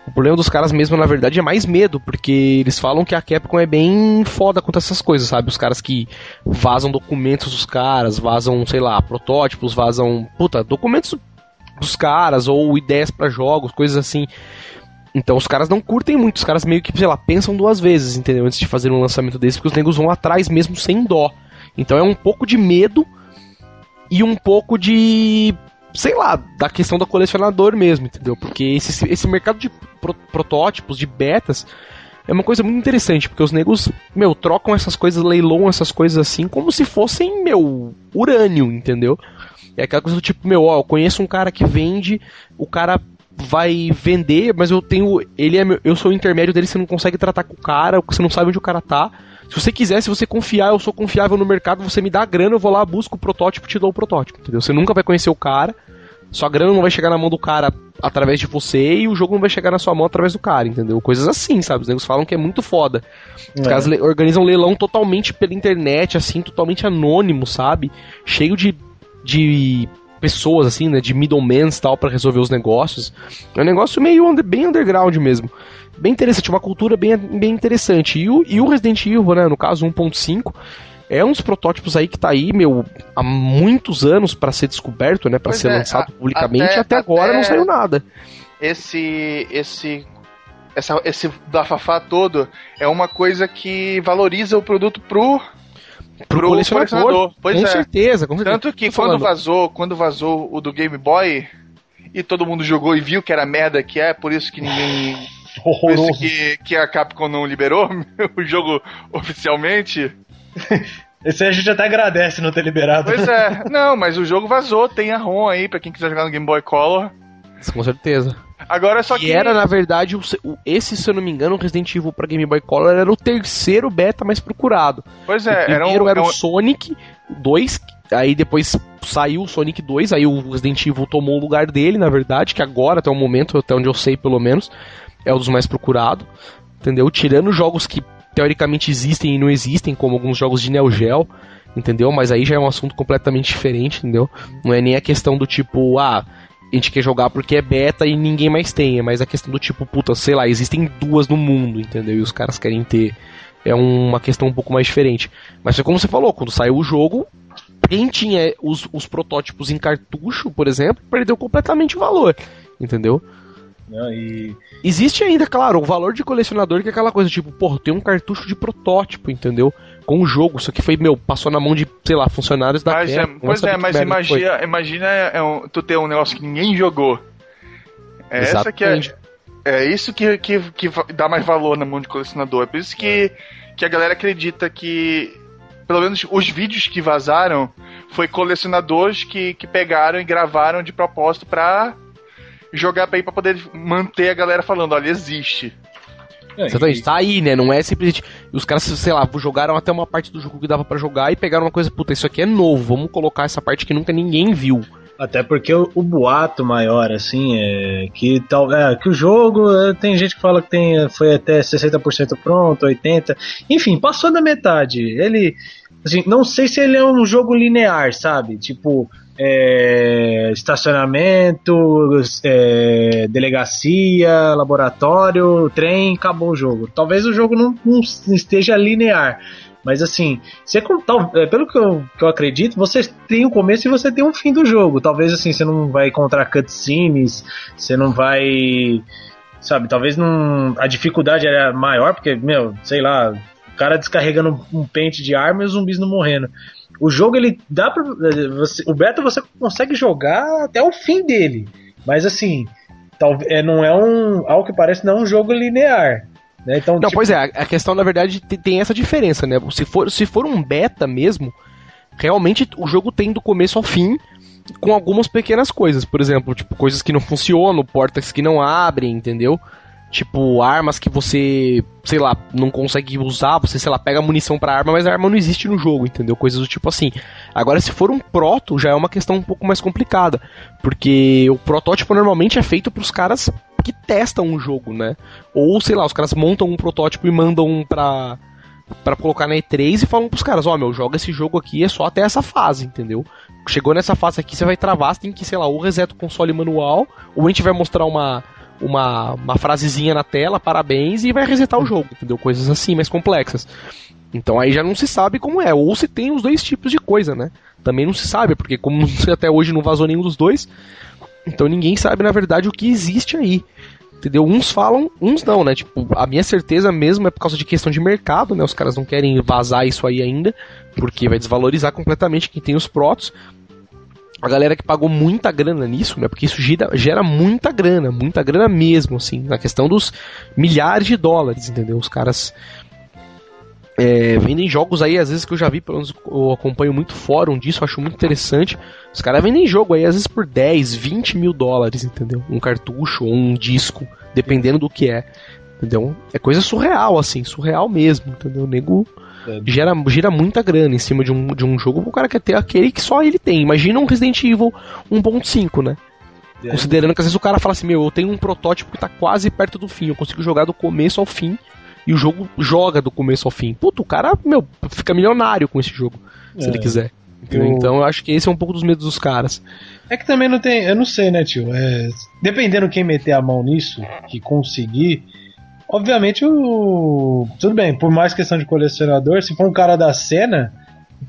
o problema dos caras mesmo, na verdade, é mais medo, porque eles falam que a Capcom é bem foda quanto a essas coisas, sabe? Os caras que vazam documentos dos caras, vazam, sei lá, protótipos, vazam, puta, documentos dos caras, ou ideias para jogos, coisas assim. Então os caras não curtem muito, os caras meio que, sei lá, pensam duas vezes, entendeu? Antes de fazer um lançamento desse, porque os negros vão atrás mesmo sem dó. Então é um pouco de medo e um pouco de sei lá, da questão do colecionador mesmo, entendeu? Porque esse, esse mercado de pro, protótipos, de betas, é uma coisa muito interessante, porque os negros, meu, trocam essas coisas, leiloam essas coisas assim, como se fossem, meu, urânio, entendeu? É aquela coisa do tipo, meu, ó, eu conheço um cara que vende, o cara vai vender, mas eu tenho. Ele é meu, eu sou o intermédio dele, você não consegue tratar com o cara, você não sabe onde o cara tá. Se você quiser, se você confiar, eu sou confiável no mercado, você me dá a grana, eu vou lá, busco o protótipo, te dou o protótipo, entendeu? Você nunca vai conhecer o cara, sua grana não vai chegar na mão do cara através de você e o jogo não vai chegar na sua mão através do cara, entendeu? Coisas assim, sabe? Os negros falam que é muito foda. Os é. caras organizam leilão totalmente pela internet, assim, totalmente anônimo, sabe? Cheio de, de pessoas, assim, né? De middlemen e tal, para resolver os negócios. É um negócio meio under, bem underground mesmo. Bem interessante, uma cultura bem, bem interessante. E o, e o Resident Evil, né? No caso 1.5 é uns protótipos aí que tá aí, meu, há muitos anos para ser descoberto, né, para ser é, lançado a, publicamente, até, até agora até não saiu nada. Esse esse essa, esse bafafá todo é uma coisa que valoriza o produto pro pro, pro colecionador. colecionador. Pois com é. certeza, com certeza. Tanto que quando vazou, quando vazou o do Game Boy, e todo mundo jogou e viu que era merda que é, por isso que ninguém. Horroroso. Por isso que, que a Capcom não liberou o jogo oficialmente. Esse aí a gente até agradece não ter liberado. Pois é, não, mas o jogo vazou, tem a ROM aí pra quem quiser jogar no Game Boy Color. Com certeza. Agora só que. E era, na verdade, o, o- esse, se eu não me engano, o Resident Evil pra Game Boy Color era o terceiro beta mais procurado. Pois o é, era primeiro um. era é o um- Sonic 2, aí depois saiu o Sonic 2, aí o Resident Evil tomou o lugar dele, na verdade, que agora, até o momento, até onde eu sei pelo menos, é um dos mais procurados. Entendeu? Tirando jogos que teoricamente existem e não existem, como alguns jogos de Neo Geo, entendeu? Mas aí já é um assunto completamente diferente, entendeu? Não é nem a questão do tipo, ah, a gente quer jogar porque é beta e ninguém mais tem, é mais a questão do tipo, puta, sei lá, existem duas no mundo, entendeu? E os caras querem ter. É uma questão um pouco mais diferente. Mas foi como você falou, quando saiu o jogo, quem tinha os, os protótipos em cartucho, por exemplo, perdeu completamente o valor, entendeu? Não, e Existe ainda, claro, o valor de colecionador que é aquela coisa, tipo, porra, tem um cartucho de protótipo, entendeu? Com o jogo, isso aqui foi, meu, passou na mão de, sei lá, funcionários da Mas é, Capcom, pois é, mas que que imagina, imagina é um- tu ter um negócio que ninguém jogou. É essa que é, é isso que, que, que dá mais valor na mão de colecionador. É por isso que, que a galera acredita que, pelo menos os vídeos que vazaram, foi colecionadores que, que pegaram e gravaram de propósito pra jogar pra aí pra poder manter a galera falando, olha, existe. Exatamente, tá aí, né? Não é simplesmente. Os caras, sei lá, jogaram até uma parte do jogo que dava pra jogar e pegaram uma coisa, puta, isso aqui é novo, vamos colocar essa parte que nunca ninguém viu. Até porque o, o boato maior, assim, é que tal, é, que o jogo é, tem gente que fala que tem, foi até 60% pronto, 80%, enfim, passou da metade. Ele, assim, não sei se ele é um jogo linear, sabe? Tipo, é, estacionamento, é, delegacia, laboratório, trem, acabou o jogo. Talvez o jogo não, não esteja linear. Mas assim, você, é, pelo que eu, que eu acredito, você tem um começo e você tem um fim do jogo. Talvez assim, você não vai encontrar cutscenes, você não vai. Sabe, talvez não. A dificuldade era maior, porque, meu, sei lá, o cara descarregando um pente de arma e os zumbis não morrendo. O jogo ele dá pra. Você, o beta você consegue jogar até o fim dele. Mas assim, talvez é, não é um. Ao que parece, não é um jogo linear. Né? Então, Não, tipo, pois é, a questão na verdade te- tem essa diferença, né? Se for, se for um beta mesmo, realmente o jogo tem do começo ao fim, com algumas pequenas coisas. Por exemplo, tipo, coisas que não funcionam, portas que não abrem, entendeu? Tipo, armas que você, sei lá, não consegue usar, você, sei lá, pega munição pra arma, mas a arma não existe no jogo, entendeu? Coisas do tipo assim. Agora, se for um proto, já é uma questão um pouco mais complicada. Porque o protótipo normalmente é feito pros caras que testam o jogo, né? Ou, sei lá, os caras montam um protótipo e mandam um pra, pra colocar na E3 e falam pros caras, ó, meu, joga esse jogo aqui, é só até essa fase, entendeu? Chegou nessa fase aqui, você vai travar, você tem que, sei lá, ou reseta o console manual, ou a gente vai mostrar uma, uma, uma frasezinha na tela, parabéns, e vai resetar o jogo, entendeu? Coisas assim, mais complexas. Então aí já não se sabe como é, ou se tem os dois tipos de coisa, né? Também não se sabe, porque como até hoje não vazou nenhum dos dois, então ninguém sabe na verdade o que existe aí. Entendeu? Uns falam, uns não, né? Tipo, a minha certeza mesmo é por causa de questão de mercado, né? Os caras não querem vazar isso aí ainda, porque vai desvalorizar completamente quem tem os protos. A galera que pagou muita grana nisso, né? Porque isso gira, gera muita grana, muita grana mesmo, assim, na questão dos milhares de dólares, entendeu? Os caras é, vendem jogos aí, às vezes que eu já vi, pelo menos eu acompanho muito fórum disso, acho muito interessante. Os caras vendem jogo aí, às vezes por 10, 20 mil dólares, entendeu? Um cartucho ou um disco, dependendo do que é. Entendeu? É coisa surreal, assim, surreal mesmo, entendeu? O nego É. gira, gira muita grana em cima de um, de um jogo, o cara quer ter aquele que só ele tem. Imagina um Resident Evil 1.5, né? É. Considerando que às vezes o cara fala assim, meu, eu tenho um protótipo que tá quase perto do fim, eu consigo jogar do começo ao fim, e o jogo joga do começo ao fim. Puta, o cara, meu, fica milionário com esse jogo, se É. ele quiser. Entendeu? Eu- Então eu acho que esse é um pouco dos medos dos caras. É que também não tem. Eu não sei, né, tio? É, dependendo quem meter a mão nisso, que conseguir. Obviamente, o. Tudo bem, por mais questão de colecionador, se for um cara da cena,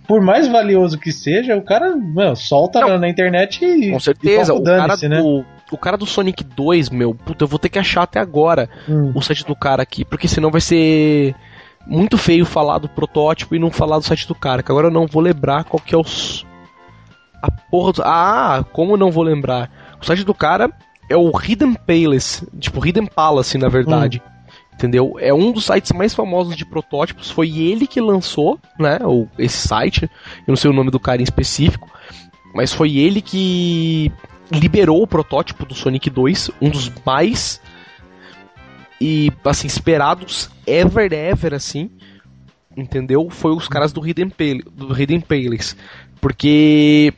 por mais valioso que seja, o cara mano, solta Não. na internet e. Com certeza, e o cara, né? do, o cara do Sonic 2, meu, puta, eu vou ter que achar até agora Hum. o site do cara aqui, porque senão vai ser muito feio falar do protótipo e não falar do site do cara, que agora eu não vou lembrar qual que é os. A porra do... Ah, como eu não vou lembrar? O site do cara é o Hidden Palace, tipo Hidden Palace, na verdade. Hum. Entendeu? É um dos sites mais famosos de protótipos. Foi ele que lançou, né? Ou esse site. Eu não sei o nome do cara em específico. Mas foi ele que liberou o protótipo do Sonic 2, um dos mais e assim esperados ever ever assim, entendeu? Foi os caras do Hidden Palace, do Hidden Palace, porque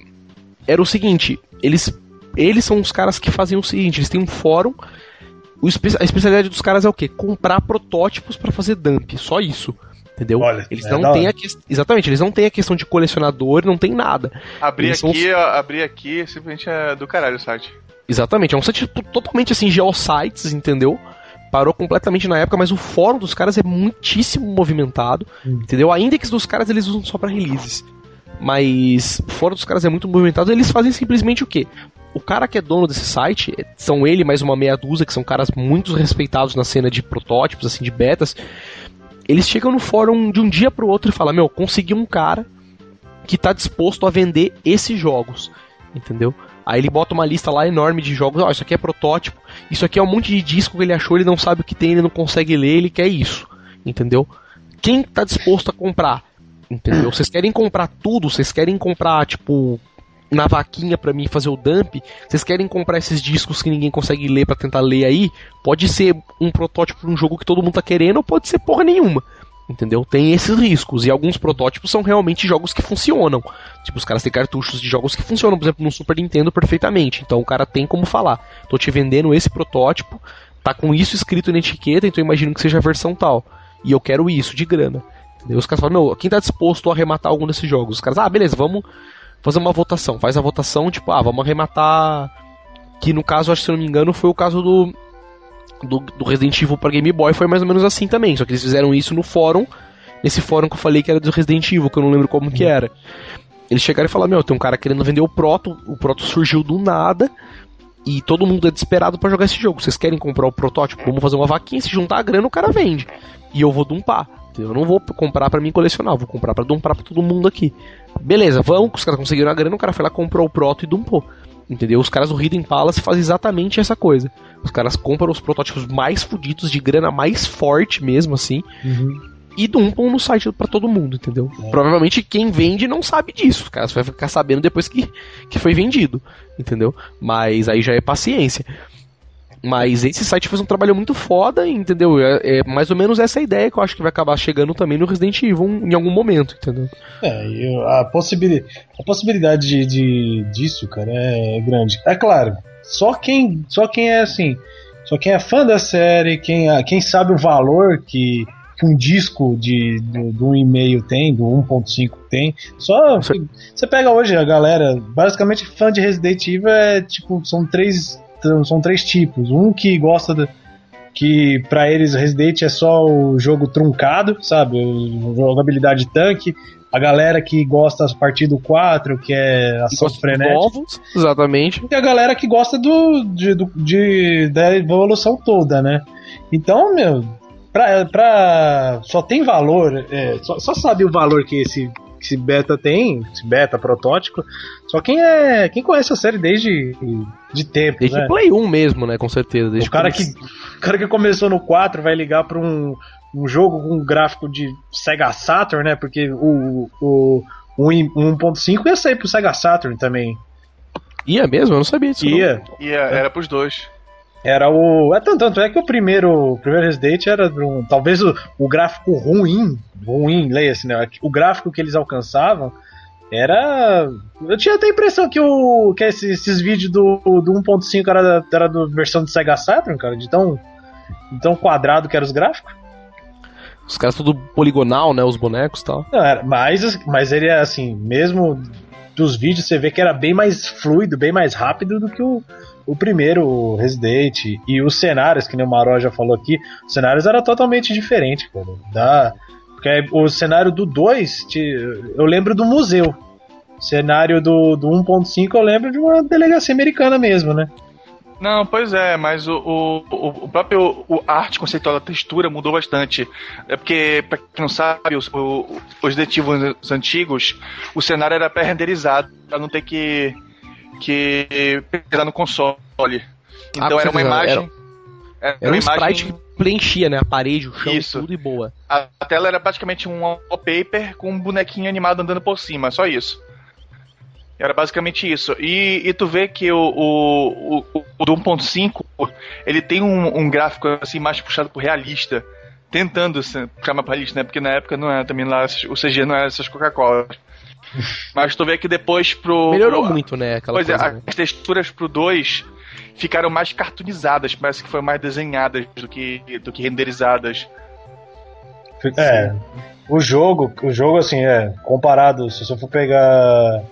era o seguinte, eles eles são os caras que fazem o seguinte, eles têm um fórum a especialidade dos caras é o quê? Comprar protótipos para fazer dump, só isso. Entendeu? Olha, eles é não têm a que... Exatamente, eles não têm a questão de colecionador, não tem nada. Abrir aqui, são... abrir aqui simplesmente é do caralho o site. Exatamente, é um site totalmente assim, geosites, entendeu? Parou completamente na época, mas o fórum dos caras é muitíssimo movimentado, hum. entendeu? A index dos caras eles usam só para releases. Mas o fórum dos caras é muito movimentado, eles fazem simplesmente o quê? O cara que é dono desse site, são ele mais uma meia dúzia, que são caras muito respeitados na cena de protótipos, assim, de betas. Eles chegam no fórum de um dia pro outro e falam: Meu, consegui um cara que tá disposto a vender esses jogos. Entendeu? Aí ele bota uma lista lá enorme de jogos. Ó, oh, isso aqui é protótipo. Isso aqui é um monte de disco que ele achou, ele não sabe o que tem, ele não consegue ler, ele quer isso. Entendeu? Quem tá disposto a comprar? Entendeu? Vocês querem comprar tudo? Vocês querem comprar, tipo, na vaquinha para mim fazer o dump, vocês querem comprar esses discos que ninguém consegue ler para tentar ler aí? Pode ser um protótipo de um jogo que todo mundo tá querendo ou pode ser porra nenhuma. Entendeu? Tem esses riscos. E alguns protótipos são realmente jogos que funcionam. Tipo, os caras têm cartuchos de jogos que funcionam, por exemplo, no Super Nintendo perfeitamente. Então o cara tem como falar: tô te vendendo esse protótipo, tá com isso escrito na etiqueta, então imagino que seja a versão tal. E eu quero isso de grana. Entendeu? Os caras falam: meu, quem tá disposto a arrematar algum desses jogos? Os caras, ah, beleza, vamos fazer uma votação. Faz a votação, tipo, ah, vamos arrematar. Que no caso, acho que se não me engano, foi o caso do, do, do Resident Evil para Game Boy, foi mais ou menos assim também. Só que eles fizeram isso no fórum, nesse fórum que eu falei que era do Resident Evil, que eu não lembro como que era. Eles chegaram e falaram: Meu, tem um cara querendo vender o Proto, o Proto surgiu do nada. E todo mundo é desesperado para jogar esse jogo. Vocês querem comprar o protótipo? Vamos fazer uma vaquinha. Se juntar a grana, o cara vende. E eu vou dumpar. Eu não vou comprar para mim colecionar, vou comprar para dumpar pra todo mundo aqui. Beleza, vamos, os caras conseguiram a grana, o cara foi lá, comprou o proto e dumpou. Entendeu? Os caras do Hidden Palace fazem exatamente essa coisa. Os caras compram os protótipos mais fodidos, de grana mais forte mesmo, assim. Uhum. E dumpam no site para todo mundo, entendeu? É. Provavelmente quem vende não sabe disso. Os caras vão ficar sabendo depois que, que foi vendido, entendeu? Mas aí já é paciência. Mas esse site fez um trabalho muito foda, entendeu? É, é, mais ou menos essa ideia que eu acho que vai acabar chegando também no Resident Evil em algum momento, entendeu? É, a, possibilidade, a possibilidade de, de, disso, cara, é grande. É claro, só quem, só quem é assim, só quem é fã da série, quem, quem sabe o valor que, que um disco de, do, do 1,5 tem, do 1.5 tem. Só você pega hoje a galera, basicamente fã de Resident Evil é tipo, são três são três tipos. Um que gosta de, que para eles Resident é só o jogo truncado, sabe? Jogabilidade tanque. A galera que gosta a partir do 4, que é ação frenética. Novos, exatamente. E a galera que gosta do, de, do, de, da evolução toda, né? Então, meu, pra, pra, só tem valor, é, só, só sabe o valor que esse que esse beta tem, esse beta protótipo, só quem é. Quem conhece a série desde de tempo. Desde né? Play 1 mesmo, né? Com certeza. o cara que, o cara que começou no 4 vai ligar pra um, um jogo com um gráfico de Sega Saturn, né? Porque o, o, o 1.5 ia sair pro Sega Saturn também. Ia mesmo? Eu não sabia disso. Ia. Não. Ia, era pros dois. Era o. É tanto, tanto é que o primeiro, o primeiro Resident era um, talvez o, o gráfico ruim, ruim, leia-se, né? O gráfico que eles alcançavam era. Eu tinha até a impressão que, o, que esses, esses vídeos do, do 1.5 era, era da versão do Sega Saturn, cara, de tão, de tão quadrado que eram os gráficos. Os caras tudo poligonal, né? Os bonecos e tal. Não, era, mas, mas ele é assim, mesmo dos vídeos, você vê que era bem mais fluido, bem mais rápido do que o, o primeiro Resident e os cenários, que nem o Maró já falou aqui, os cenários eram totalmente diferentes, cara. Da, porque o cenário do 2, eu lembro do museu. O cenário do, do 1.5 eu lembro de uma delegacia americana mesmo, né? Não, pois é, mas o, o, o próprio o arte conceitual da textura mudou bastante. É porque, pra quem não sabe, os, os detetivos antigos, o cenário era pré-renderizado, pra não ter que que era no console. Então Ah, era uma era- imagem. Era, Era um uma sprite imagem. que preenchia, né? A parede, o chão, Isso. tudo e boa. A a tela era praticamente um wallpaper com um bonequinho animado andando por cima, só isso. Era basicamente isso. E, e tu vê que o, o, o, o do 1.5 ele tem um, um gráfico assim mais puxado pro realista. Tentando se- puxar mais realista, né? Porque na época não era também lá, o CG não era essas Coca-Cola. Mas tu vê que depois pro. Melhorou pro- muito, né? Aquela Pois coisa, é, né? as texturas pro 2 ficaram mais cartoonizadas, parece que foram mais desenhadas do que, do que renderizadas. É. O jogo, o jogo assim, é, comparado, se você for pegar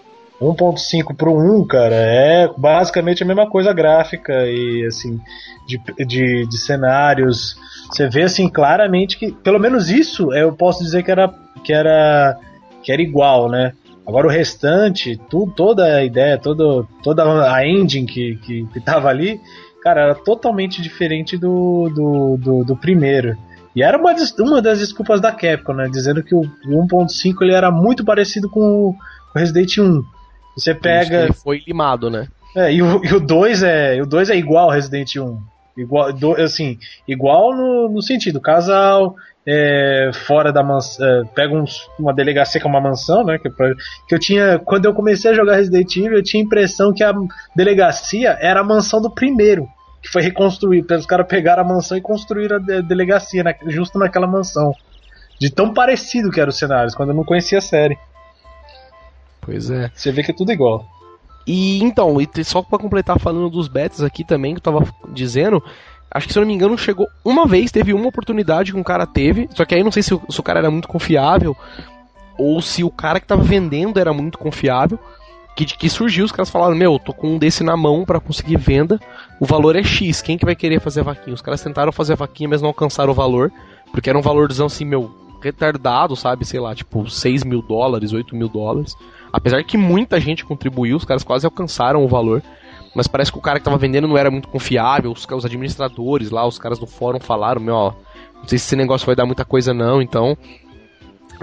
1.5 pro 1, cara, é basicamente a mesma coisa gráfica e assim, de, de, de cenários. Você vê assim claramente que, pelo menos isso, eu posso dizer que era que era que era igual, né? Agora o restante, tu, toda a ideia, todo, toda a engine que, que, que tava ali, cara, era totalmente diferente do, do, do, do primeiro. E era uma, uma das desculpas da Capcom, né? Dizendo que o 1.5 ele era muito parecido com o Resident 1. Você pega. Ele foi limado, né? É, e, o, e o 2 é. O 2 é igual ao Resident 1. Igual, do- assim, igual no, no sentido, casal, é, fora da mansão. É, pega uns- uma delegacia que é uma mansão, né? Que, que eu tinha. Quando eu comecei a jogar Resident Evil, eu tinha a impressão que a delegacia era a mansão do primeiro. Que foi reconstruída. Os caras pegaram a mansão e construíram a de- delegacia na- justo naquela mansão. De tão parecido que eram os cenários, quando eu não conhecia a série. Pois é. Você vê que é tudo igual. E então, e só pra completar falando dos betas aqui também, que eu tava dizendo, acho que se eu não me engano chegou uma vez, teve uma oportunidade que um cara teve, só que aí não sei se o, se o cara era muito confiável, ou se o cara que tava vendendo era muito confiável, que, que surgiu, os caras falaram, meu, tô com um desse na mão pra conseguir venda, o valor é X, quem que vai querer fazer a vaquinha? Os caras tentaram fazer a vaquinha, mas não alcançaram o valor, porque era um valorzão assim, meu, retardado, sabe, sei lá, tipo 6 mil dólares, 8 mil dólares. Apesar que muita gente contribuiu, os caras quase alcançaram o valor. Mas parece que o cara que tava vendendo não era muito confiável. Os, os administradores lá, os caras do fórum falaram: Meu, ó, não sei se esse negócio vai dar muita coisa não, então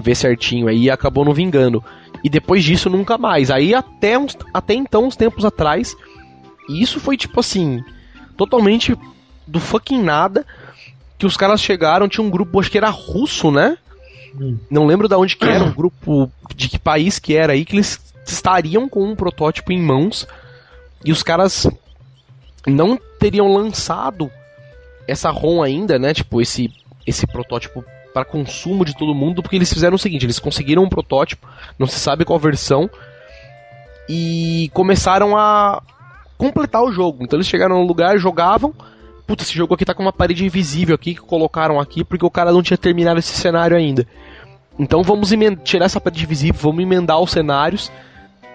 vê certinho aí. E acabou não vingando. E depois disso, nunca mais. Aí até, uns, até então, uns tempos atrás, e isso foi tipo assim, totalmente do fucking nada. Que os caras chegaram, tinha um grupo, acho que era russo, né? Hum. Não lembro de onde que era, um grupo de que país que era aí, que eles estariam com um protótipo em mãos e os caras não teriam lançado essa ROM ainda, né? Tipo, esse, esse protótipo para consumo de todo mundo, porque eles fizeram o seguinte: eles conseguiram um protótipo, não se sabe qual versão, e começaram a completar o jogo. Então eles chegaram no lugar, jogavam. Puta, esse jogo aqui tá com uma parede invisível aqui que colocaram aqui porque o cara não tinha terminado esse cenário ainda. Então vamos tirar essa parede invisível, vamos emendar os cenários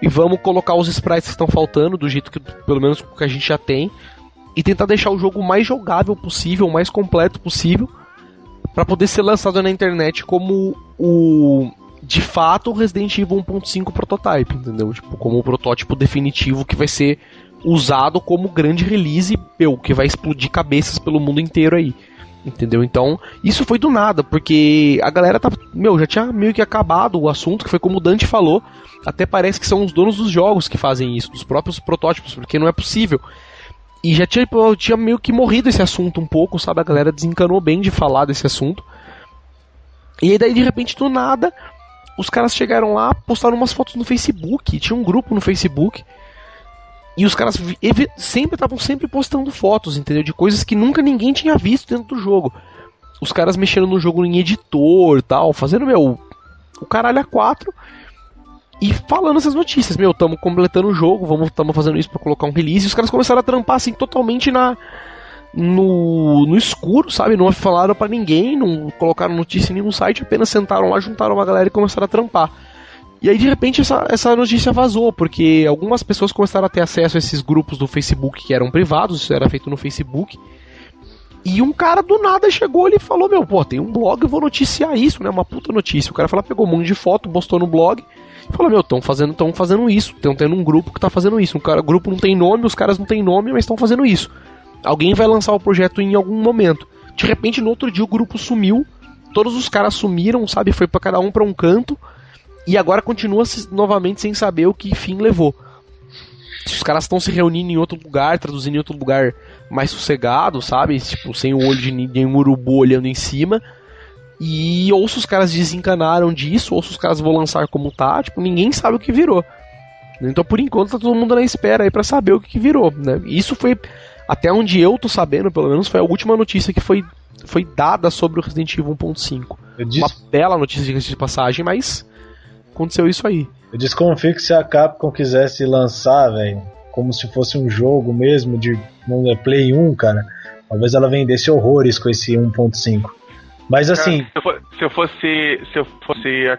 e vamos colocar os sprites que estão faltando do jeito que pelo menos que a gente já tem e tentar deixar o jogo mais jogável possível, o mais completo possível para poder ser lançado na internet como o de fato Resident Evil 1.5 prototype, entendeu? Tipo, como o protótipo definitivo que vai ser usado como grande release, meu, que vai explodir cabeças pelo mundo inteiro aí. Entendeu? Então, isso foi do nada, porque a galera tá. Meu, já tinha meio que acabado o assunto, que foi como o Dante falou. Até parece que são os donos dos jogos que fazem isso, dos próprios protótipos, porque não é possível. E já tinha, tipo, tinha meio que morrido esse assunto um pouco, sabe? A galera desencanou bem de falar desse assunto. E aí, daí, de repente, do nada, os caras chegaram lá, postaram umas fotos no Facebook. Tinha um grupo no Facebook. E os caras sempre estavam sempre postando fotos, entendeu? De coisas que nunca ninguém tinha visto dentro do jogo. Os caras mexendo no jogo em editor tal, fazendo, meu, o caralho a quatro. E falando essas notícias, meu, tamo completando o jogo, vamos, tamo fazendo isso pra colocar um release. E os caras começaram a trampar assim totalmente na no, no escuro, sabe? Não falaram pra ninguém, não colocaram notícia em nenhum site, apenas sentaram lá, juntaram uma galera e começaram a trampar. E aí de repente essa, essa notícia vazou, porque algumas pessoas começaram a ter acesso a esses grupos do Facebook que eram privados, isso era feito no Facebook. E um cara do nada chegou ali e falou: Meu, pô, tem um blog, eu vou noticiar isso, né? Uma puta notícia. O cara falou, pegou um monte de foto, postou no blog e falou: Meu, estão fazendo, tão fazendo isso. Estão tendo um grupo que tá fazendo isso. Um cara, o grupo não tem nome, os caras não têm nome, mas estão fazendo isso. Alguém vai lançar o projeto em algum momento. De repente, no outro dia, o grupo sumiu. Todos os caras sumiram, sabe? Foi para cada um pra um canto. E agora continua novamente sem saber o que fim levou. os caras estão se reunindo em outro lugar, traduzindo em outro lugar mais sossegado, sabe? Tipo, sem o olho de ninguém, um urubu olhando em cima. E ou se os caras desencanaram disso, ou se os caras vão lançar como tá, tipo, ninguém sabe o que virou. Então, por enquanto, tá todo mundo na espera aí para saber o que virou, né? Isso foi, até onde eu tô sabendo, pelo menos, foi a última notícia que foi, foi dada sobre o Resident Evil 1.5. Disse... Uma bela notícia de passagem, mas aconteceu isso aí. Eu desconfio que se a Capcom quisesse lançar, velho, como se fosse um jogo mesmo de Play 1, cara, talvez ela vendesse horrores com esse 1.5. Mas assim. Cara, se, eu fosse. Se eu fosse a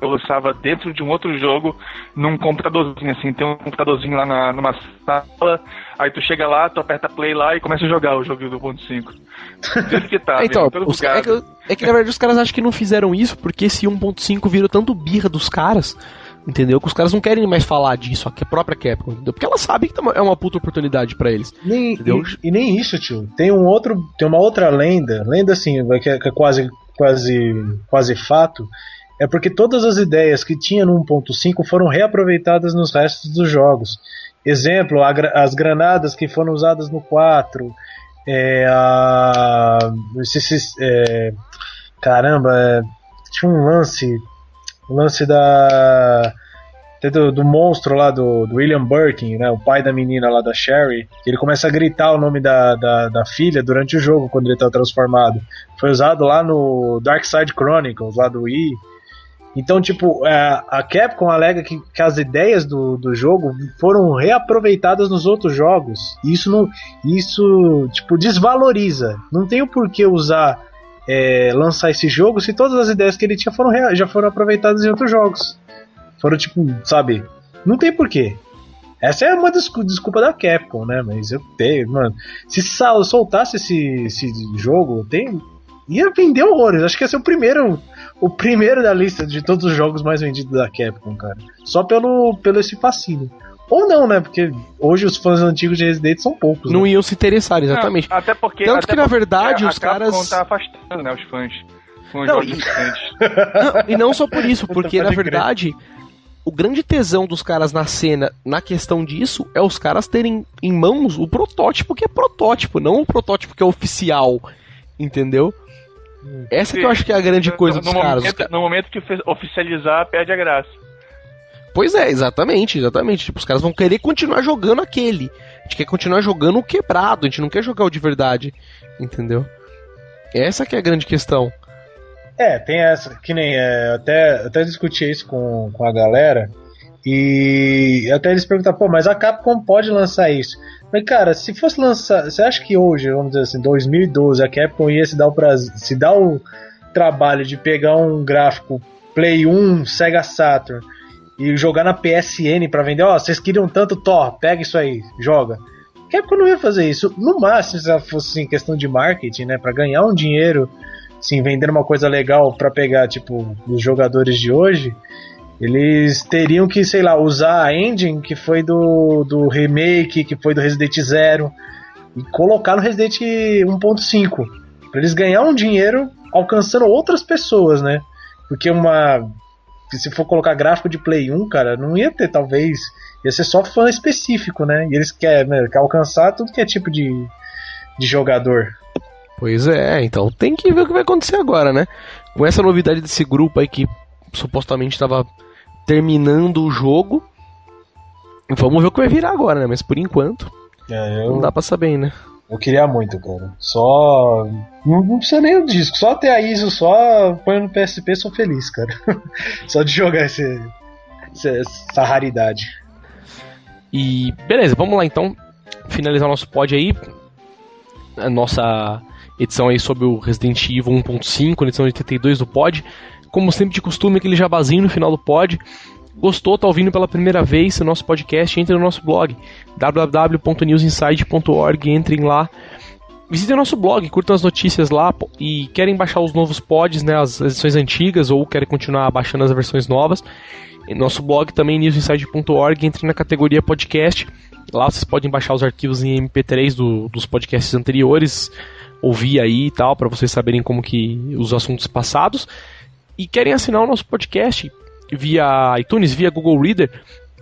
eu lançava dentro de um outro jogo num computadorzinho, assim, tem um computadorzinho lá na, numa sala, aí tu chega lá, tu aperta play lá e começa a jogar o jogo do 1.5. que tá, então, os, é, que, é que na verdade os caras acham que não fizeram isso porque esse 1.5 virou tanto birra dos caras Entendeu? Que os caras não querem mais falar disso, a própria Capcom, entendeu? Porque ela sabe que tá é uma puta oportunidade para eles. Nem, e, e, nem isso, tio. Tem um outro. Tem uma outra lenda, lenda assim, que é, que é quase, quase, quase fato. É porque todas as ideias que tinha no 1.5 foram reaproveitadas nos restos dos jogos. Exemplo, as granadas que foram usadas no 4. É, a, esse, é, caramba, é, tinha um lance o lance da do, do, monstro lá do, do, William Birkin, né, o pai da menina lá da Sherry, ele começa a gritar o nome da, da, da filha durante o jogo, quando ele está transformado. Foi usado lá no Dark Side Chronicles, lá do Wii. Então, tipo, é, a Capcom alega que, que as ideias do, do jogo foram reaproveitadas nos outros jogos. Isso, não, isso tipo, desvaloriza. Não tem o porquê usar é, lançar esse jogo se todas as ideias que ele tinha foram já foram aproveitadas em outros jogos. Foram tipo, sabe? Não tem porquê. Essa é uma desculpa da Capcom, né? Mas eu tenho, mano. Se soltasse esse, esse jogo, tem, ia vender horrores. Acho que ia ser o primeiro, o primeiro da lista de todos os jogos mais vendidos da Capcom, cara. Só pelo, pelo esse fascínio. Ou não, né? Porque hoje os fãs antigos de Resident são poucos. Não né? iam se interessar, exatamente. Não, até porque. Tanto até que, na verdade, os caras. tá afastando, né? Os fãs. Não, e... não, e não só por isso, porque na verdade. O grande tesão dos caras na cena, na questão disso, é os caras terem em mãos o protótipo que é protótipo, não o protótipo que é oficial. Entendeu? Essa que eu acho que é a grande coisa no, dos no caras. Momento, no momento que oficializar, perde a graça. Pois é, exatamente, exatamente. Tipo, os caras vão querer continuar jogando aquele. A gente quer continuar jogando o quebrado, a gente não quer jogar o de verdade. Entendeu? Essa que é a grande questão. É, tem essa, que nem. É, até, até discuti isso com, com a galera. E até eles perguntaram, pô, mas a Capcom pode lançar isso. Mas, cara, se fosse lançar. Você acha que hoje, vamos dizer assim, 2012, a Capcom ia se dar o prazer, se dar o trabalho de pegar um gráfico Play 1, Sega Saturn e jogar na PSN para vender, ó, oh, vocês queriam tanto Thor, pega isso aí, joga. Capcom não ia fazer isso. No máximo, se fosse assim, questão de marketing, né, para ganhar um dinheiro, sim, vender uma coisa legal para pegar, tipo, os jogadores de hoje, eles teriam que, sei lá, usar a engine que foi do, do remake, que foi do Resident Zero, e colocar no Resident 1.5, para eles ganhar um dinheiro alcançando outras pessoas, né? Porque uma se for colocar gráfico de Play 1, cara, não ia ter, talvez. Ia ser só fã específico, né? E eles querem, né, querem alcançar tudo que é tipo de, de jogador. Pois é, então tem que ver o que vai acontecer agora, né? Com essa novidade desse grupo aí que supostamente estava terminando o jogo. Vamos ver o que vai virar agora, né? Mas por enquanto, é, eu... não dá pra saber, né? Eu queria muito, cara. Só. Não, não, precisa nem o disco. Só ter a ISO, só põe no PSP, sou feliz, cara. só de jogar esse, essa raridade. E beleza, vamos lá então. Finalizar nosso pod aí. A nossa edição aí sobre o Resident Evil 1.5, edição 82 do pod. Como sempre de costume, aquele jabazinho no final do pod. Gostou, tá ouvindo pela primeira vez o nosso podcast, entre no nosso blog www.newsinside.org, entrem lá. Visitem nosso blog, curtam as notícias lá e querem baixar os novos pods, né, as edições antigas ou querem continuar baixando as versões novas. Nosso blog também newsinside.org, entre na categoria podcast. Lá vocês podem baixar os arquivos em MP3 do, dos podcasts anteriores, ouvir aí e tal, para vocês saberem como que os assuntos passados. E querem assinar o nosso podcast, via iTunes, via Google Reader,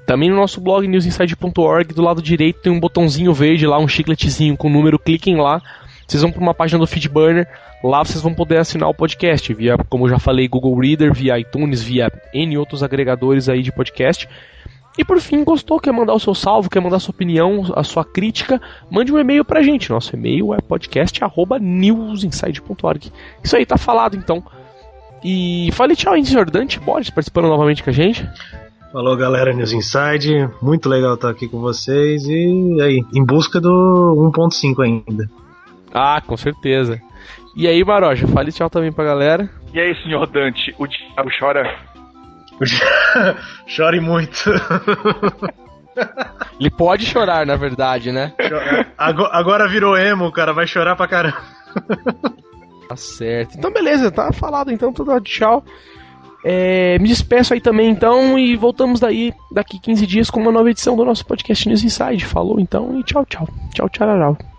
Também no nosso blog newsinside.org, do lado direito tem um botãozinho verde lá, um chicletezinho com número, cliquem lá. Vocês vão para uma página do Feedburner, lá vocês vão poder assinar o podcast via, como eu já falei, Google Reader, via iTunes, via N outros agregadores aí de podcast. E por fim, gostou, quer mandar o seu salvo, quer mandar a sua opinião, a sua crítica, mande um e-mail pra gente. Nosso e-mail é podcast@newsinside.org. Isso aí tá falado então. E fale tchau aí, senhor Dante Borges, participando novamente com a gente. Falou galera News Inside, muito legal estar aqui com vocês e aí, em busca do 1.5 ainda. Ah, com certeza. E aí, Maroja, fale tchau também pra galera. E aí, senhor Dante, o diabo chora? Chore muito. Ele pode chorar, na verdade, né? Agora virou emo, cara, vai chorar pra caramba. Tá certo. Então, beleza, tá falado então, tudo tchau. É, me despeço aí também então e voltamos daí daqui 15 dias com uma nova edição do nosso podcast News Inside. Falou então e tchau, tchau. Tchau, tchau, tchau.